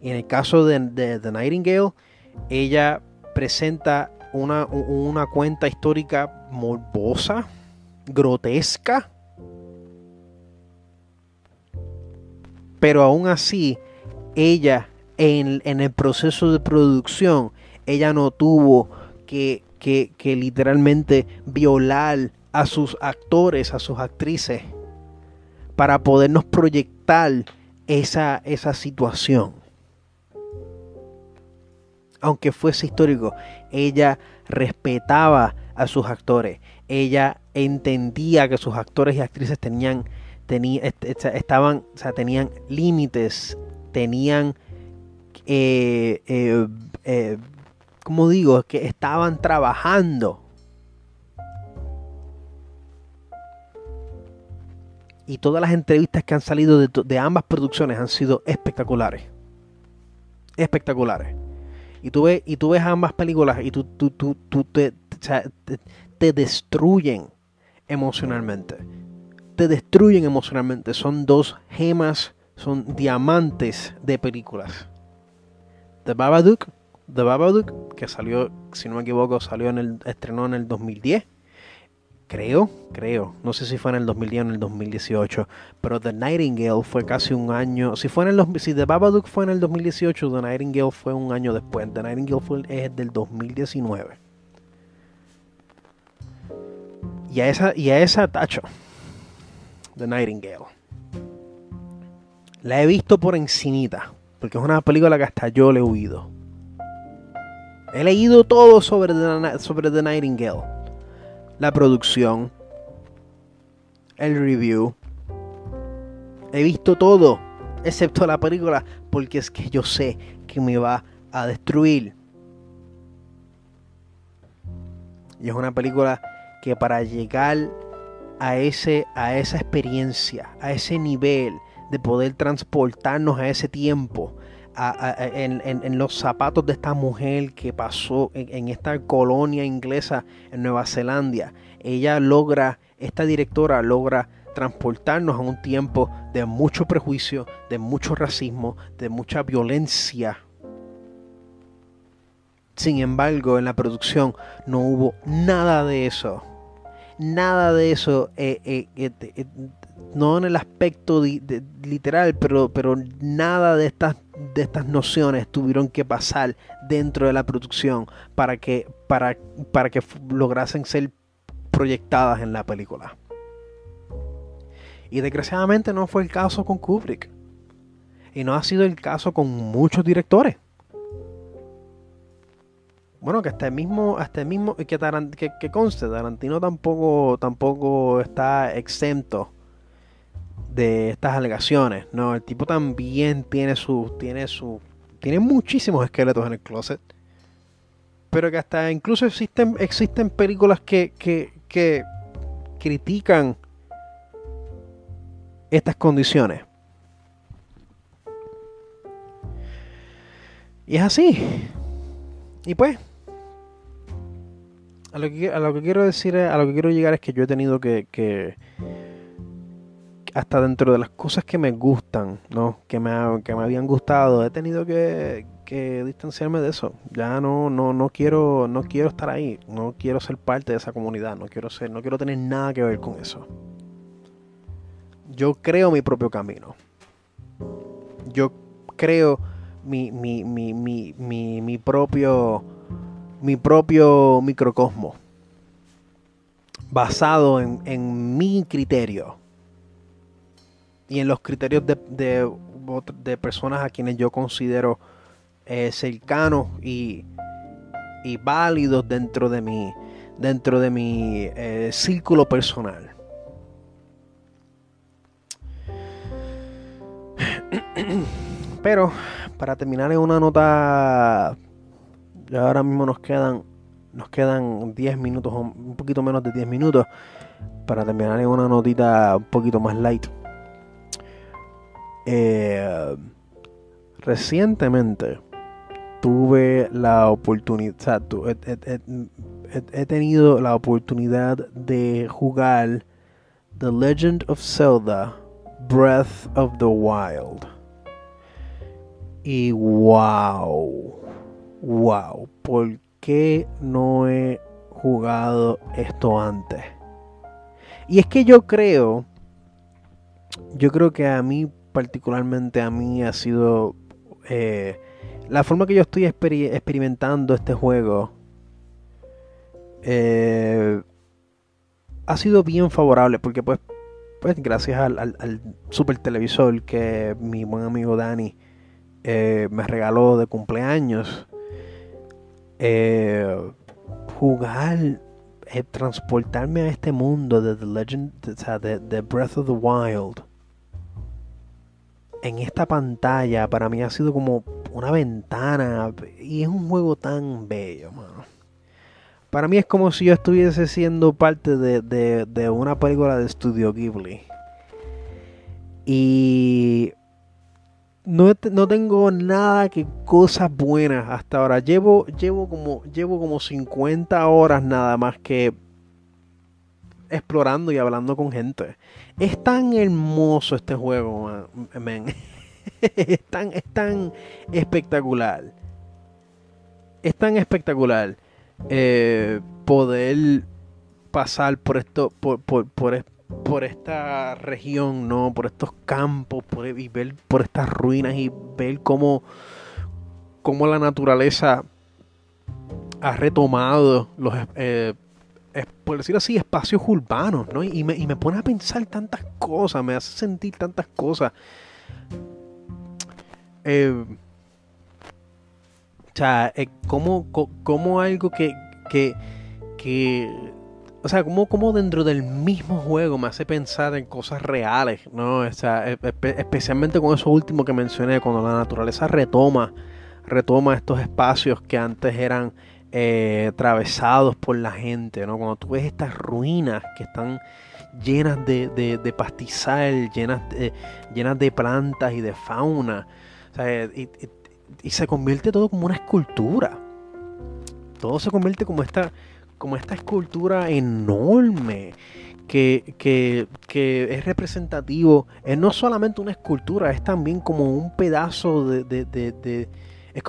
Y en el caso de, de The Nightingale, ella presenta una, una cuenta histórica morbosa, grotesca, Pero aún así, ella en, el proceso de producción, ella no tuvo que, literalmente violar a sus actores, a sus actrices, para podernos proyectar esa, esa situación. Aunque fuese histórico, ella respetaba a sus actores. Ella entendía que sus actores y actrices tenían estaban, o sea, tenían límites, tenían, eh, eh, eh, como digo, que estaban trabajando. Y todas las entrevistas que han salido de, ambas producciones han sido espectaculares. Espectaculares. Y tú ves, y tú ves ambas películas y tú, tú, tú, te, te destruyen emocionalmente destruyen emocionalmente. Son dos gemas, son diamantes de películas. The Babadook, The Babadook, que salió, si no me equivoco, salió en el, estrenó en el 2010. Creo, creo. No sé si fue en el 2010 o en el 2018. Pero The Nightingale fue casi un año. Si fue en el si The Babadook fue en el 2018, The Nightingale fue un año después. The Nightingale fue, es del 2019. Y a esa, y a esa tacho. The Nightingale. La he visto por encimita, porque es una película que hasta yo le he oído. He leído todo sobre The, sobre Nightingale. La producción, el review. He visto todo, excepto la película, porque es que yo sé que me va a destruir. Y es una película que para llegar a, ese, a esa experiencia, a ese nivel de poder transportarnos a ese tiempo, en, los zapatos de esta mujer que pasó en, esta colonia inglesa en Nueva Zelanda. Ella logra, esta directora logra transportarnos a un tiempo de mucho prejuicio, de mucho racismo, de mucha violencia. Sin embargo, en la producción no hubo nada de eso nada de eso, eh, eh, eh, no en el aspecto literal, pero, pero nada de estas, de estas nociones tuvieron que pasar dentro de la producción para que, para, para que lograsen ser proyectadas en la película. Y desgraciadamente no fue el caso con Kubrick. Y no ha sido el caso con muchos directores. Bueno, que hasta el mismo, hasta el mismo, que, que, que conste, Tarantino tampoco, tampoco está exento de estas alegaciones. No, el tipo también tiene su, tiene su, tiene muchísimos esqueletos en el closet. Pero que hasta incluso existen, existen películas que, que, que critican estas condiciones. Y es así. Y pues, a lo que, a lo que quiero decir, a lo que quiero llegar es que yo he tenido que, que hasta dentro de las cosas que me gustan, ¿no? Que me, que me habían gustado, he tenido que, que, distanciarme de eso. Ya no, no, no quiero, no quiero estar ahí, no quiero ser parte de esa comunidad, no quiero ser, no quiero tener nada que ver con eso. Yo creo mi propio camino. Yo creo mi, mi, mi, mi, mi, mi propio mi propio microcosmo basado en, en mi criterio y en los criterios de, de, de personas a quienes yo considero eh, cercanos y, y, válidos dentro de mi, dentro de mi eh, círculo personal. Pero para terminar en una nota ya ahora mismo nos quedan nos quedan 10 minutos, un poquito menos de 10 minutos para terminar en una notita un poquito más light. Eh, recientemente tuve la oportunidad, he, tenido la oportunidad de jugar The Legend of Zelda Breath of the Wild. Y wow wow, ¿por qué no he jugado esto antes? Y es que yo creo, yo creo que a mí particularmente a mí ha sido eh, la forma que yo estoy experimentando este juego eh, ha sido bien favorable porque pues, pues gracias al, super televisor que mi buen amigo Dani eh, me regaló de cumpleaños jugar, transportarme a este mundo de The Legend, de, Breath of the Wild, en esta pantalla para mí ha sido como una ventana y es un juego tan bello, mano. Para mí es como si yo estuviese siendo parte de, de, de una película de Studio Ghibli. Y no, no, tengo nada que cosas buenas hasta ahora. Llevo, llevo, como, llevo como 50 horas nada más que explorando y hablando con gente. Es tan hermoso este juego, man. es, tan, es tan espectacular. Es tan espectacular eh, poder pasar por esto, por, por, por, por esta región, ¿no? Por estos campos, por, y ver por estas ruinas y ver cómo, cómo la naturaleza ha retomado los, eh, por decirlo así, espacios urbanos, ¿no? Y me, y me, pone a pensar tantas cosas, me hace sentir tantas cosas. Eh, o sea, eh, como, como algo que, que, que o sea, como, como dentro del mismo juego me hace pensar en cosas reales, ¿no? O sea, especialmente con eso último que mencioné, cuando la naturaleza retoma, retoma estos espacios que antes eran eh, atravesados por la gente, ¿no? Cuando tú ves estas ruinas que están llenas de, de, pastizal, llenas de, llenas de plantas y de fauna, y, se convierte todo como una escultura. Todo se convierte como esta como esta escultura enorme que, es representativo. Es no solamente una escultura, es también como un pedazo de, es,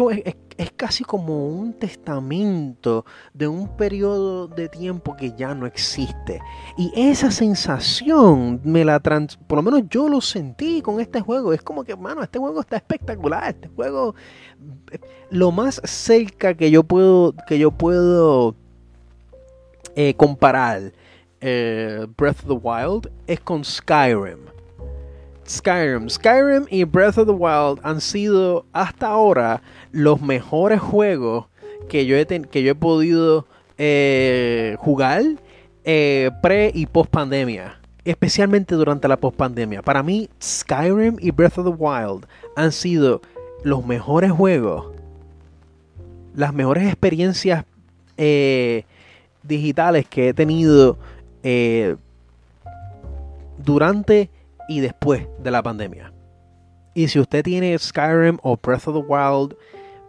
casi como un testamento de un periodo de tiempo que ya no existe. Y esa sensación me la trans, por lo menos yo lo sentí con este juego. Es como que, mano, este juego está espectacular. Este juego, lo más cerca que yo puedo, que yo puedo eh, comparar eh, Breath of the Wild es con Skyrim. Skyrim. Skyrim y Breath of the Wild han sido hasta ahora los mejores juegos que yo he, que yo he podido eh, jugar eh, pre y post pandemia. Especialmente durante la post pandemia. Para mí, Skyrim y Breath of the Wild han sido los mejores juegos. Las mejores experiencias eh, digitales que he tenido durante y después de la pandemia. Y si usted tiene Skyrim o Breath of the Wild,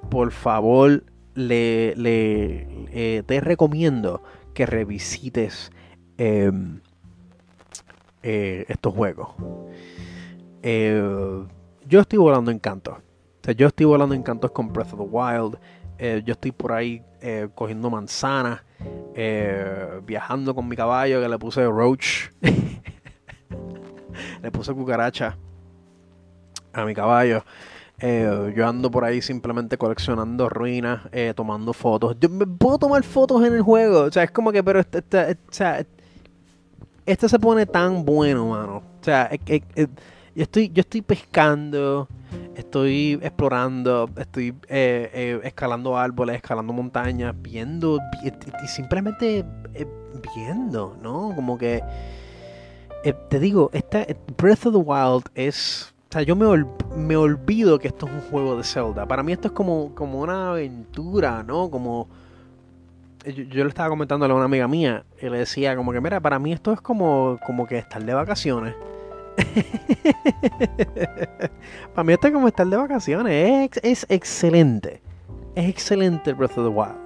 por favor, le, eh, te recomiendo que revisites em, eh, estos juegos. Eh, yo estoy volando en cantos. yo estoy volando en cantos con Breath of the Wild. yo estoy por ahí cogiendo manzanas, viajando con mi caballo que le puse Roach. le puse cucaracha a mi caballo. Eh, yo ando por ahí simplemente coleccionando ruinas, eh, tomando fotos. Yo me puedo tomar fotos en el juego. O sea, es como que, pero este, este, sea, este se pone tan bueno, mano. O sea, yo, estoy, yo estoy pescando, estoy explorando, estoy eh, escalando árboles, escalando montañas, viendo y simplemente viendo, ¿no? Como que eh, te digo, esta, eh, Breath of the Wild es... O sea, yo me, me olvido que esto es un juego de Zelda. Para mí esto es como, como una aventura, ¿no? Como... Eh, yo, le estaba comentando a una amiga mía y le decía como que, mira, para mí esto es como, como que estar de vacaciones. para mí esto es como estar de vacaciones. Es, es excelente. Es excelente Breath of the Wild.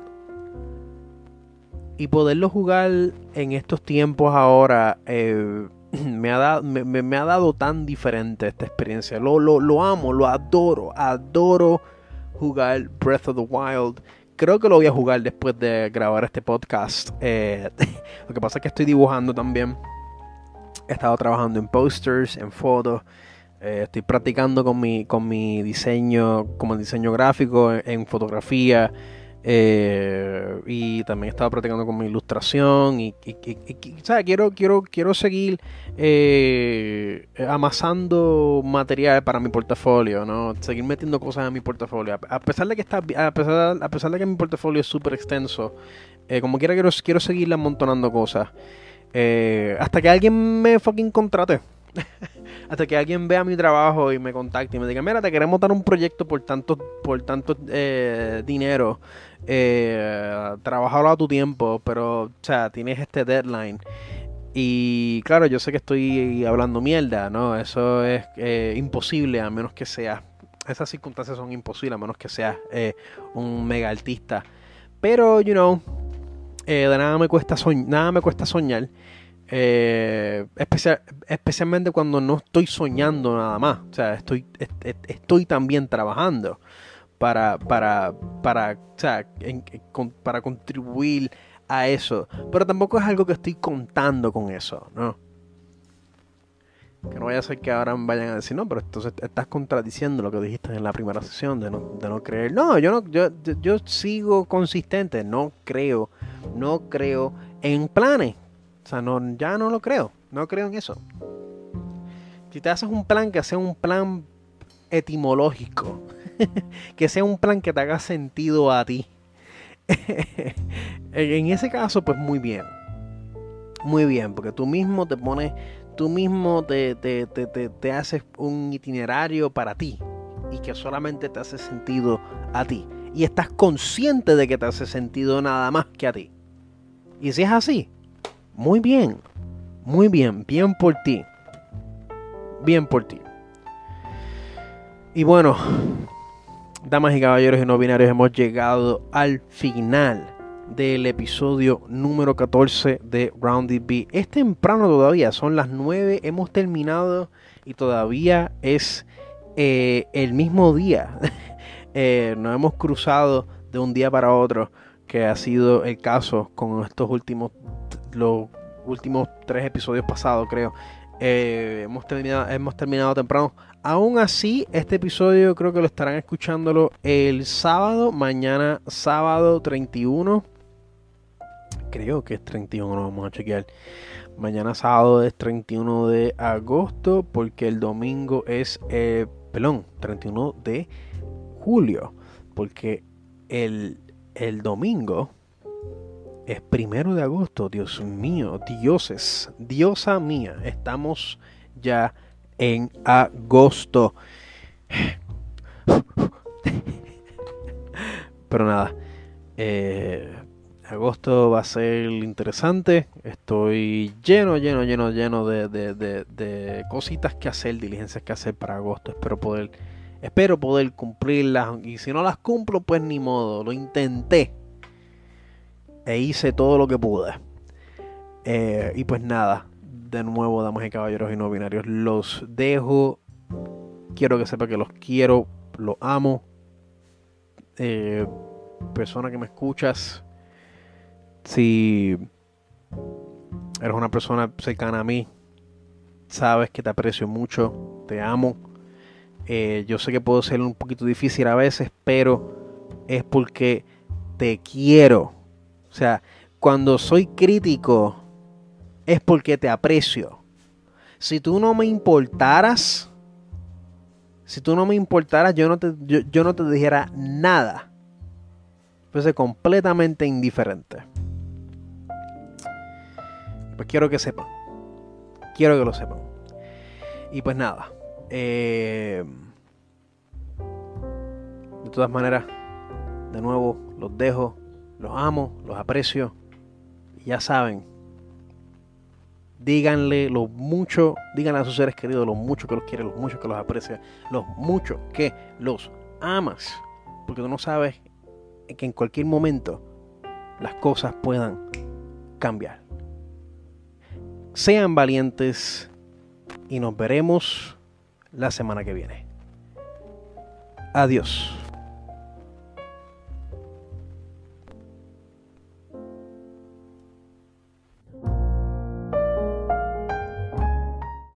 Y poderlo jugar en estos tiempos ahora, me ha, dado, me, ha dado tan diferente esta experiencia. Lo, lo, amo, lo adoro, adoro jugar Breath of the Wild. Creo que lo voy a jugar después de grabar este podcast. Eh, lo que pasa es que estoy dibujando también. He estado trabajando en posters, en fotos. Eh, estoy practicando con mi, con mi diseño, como diseño gráfico, en fotografía. Eh, y también he estado practicando con mi ilustración y, quiero, quiero, quiero seguir eh, amasando material para mi portafolio, ¿no? Seguir metiendo cosas en mi portafolio. A pesar de que está, a pesar, a pesar de que mi portafolio es súper extenso, eh, como quiera quiero, quiero seguir amontonando cosas. hasta que alguien me fucking contrate. hasta que alguien vea mi trabajo y me contacte y me diga, mira, te queremos dar un proyecto por tanto, por tanto dinero eh, a tu tiempo, pero, o sea, tienes este deadline. Y claro, yo sé que estoy hablando mierda, ¿no? Eso es eh, imposible a menos que sea esas circunstancias son imposibles a menos que seas eh, un mega artista. Pero, you know, eh, de nada me cuesta, nada me cuesta soñar. especial especialmente cuando no estoy soñando nada más. O sea, estoy, estoy también trabajando para, para, para, para contribuir a eso. Pero tampoco es algo que estoy contando con eso, ¿no? Que no vaya a ser que ahora me vayan a decir, no, pero entonces estás contradiciendo lo que dijiste en la primera sesión de no, de no creer. No, yo no, yo, yo sigo consistente, no creo, no creo en planes. O sea, no, ya no lo creo, no creo en eso. Si te haces un plan que sea un plan etimológico, que sea un plan que te haga sentido a ti. en ese caso, pues muy bien. Muy bien, porque tú mismo te pones, tú mismo te, te, te, te, haces un itinerario para ti y que solamente te hace sentido a ti. Y estás consciente de que te hace sentido nada más que a ti. Y si es así, muy bien, muy bien, bien por ti. Bien por ti. Y bueno, damas y caballeros y no binarios, hemos llegado al final del episodio número 14 de Roundy B. Es temprano todavía, son las 9, hemos terminado y todavía es eh, el mismo día. eh, nos hemos cruzado de un día para otro, que ha sido el caso con estos últimos, los últimos tres episodios pasados, creo. Eh, hemos, terminado, hemos terminado temprano. Aún así, este episodio creo que lo estarán escuchándolo el sábado, mañana sábado 31. Creo que es 31, vamos a chequear. Mañana sábado es 31 de agosto porque el domingo es, eh, perdón, 31 de julio. Porque el, el domingo es primero de agosto. Dios mío, dioses, diosa mía. Estamos ya en agosto. Pero nada. Eh, agosto va a ser interesante. Estoy lleno, lleno, lleno, lleno de, de, cositas que hacer, diligencias que hacer para agosto. Espero poder, espero poder cumplirlas. Y si no las cumplo, pues ni modo. Lo intenté. E hice todo lo que pude. Eh, y pues nada. De nuevo, damas y caballeros y no binarios, los dejo. Quiero que sepa que los quiero, los amo. Eh, persona que me escuchas, si eres una persona cercana a mí, sabes que te aprecio mucho, te amo. Eh, yo sé que puedo ser un poquito difícil a veces, pero es porque te quiero. O sea, cuando soy crítico, es porque te aprecio. Si tú no me importaras, si tú no me importaras, yo no te, yo, no te dijera nada. Fuese completamente indiferente. Pues quiero que sepan. Quiero que lo sepan. Y pues nada. Eh, de todas maneras, de nuevo, los dejo. Los amo, los aprecio. ya saben. Díganle lo mucho, díganle a sus seres queridos lo mucho que los quiere, lo mucho que los aprecia, lo mucho que los amas. Porque tú no sabes que en cualquier momento las cosas puedan cambiar. Sean valientes y nos veremos la semana que viene. Adiós.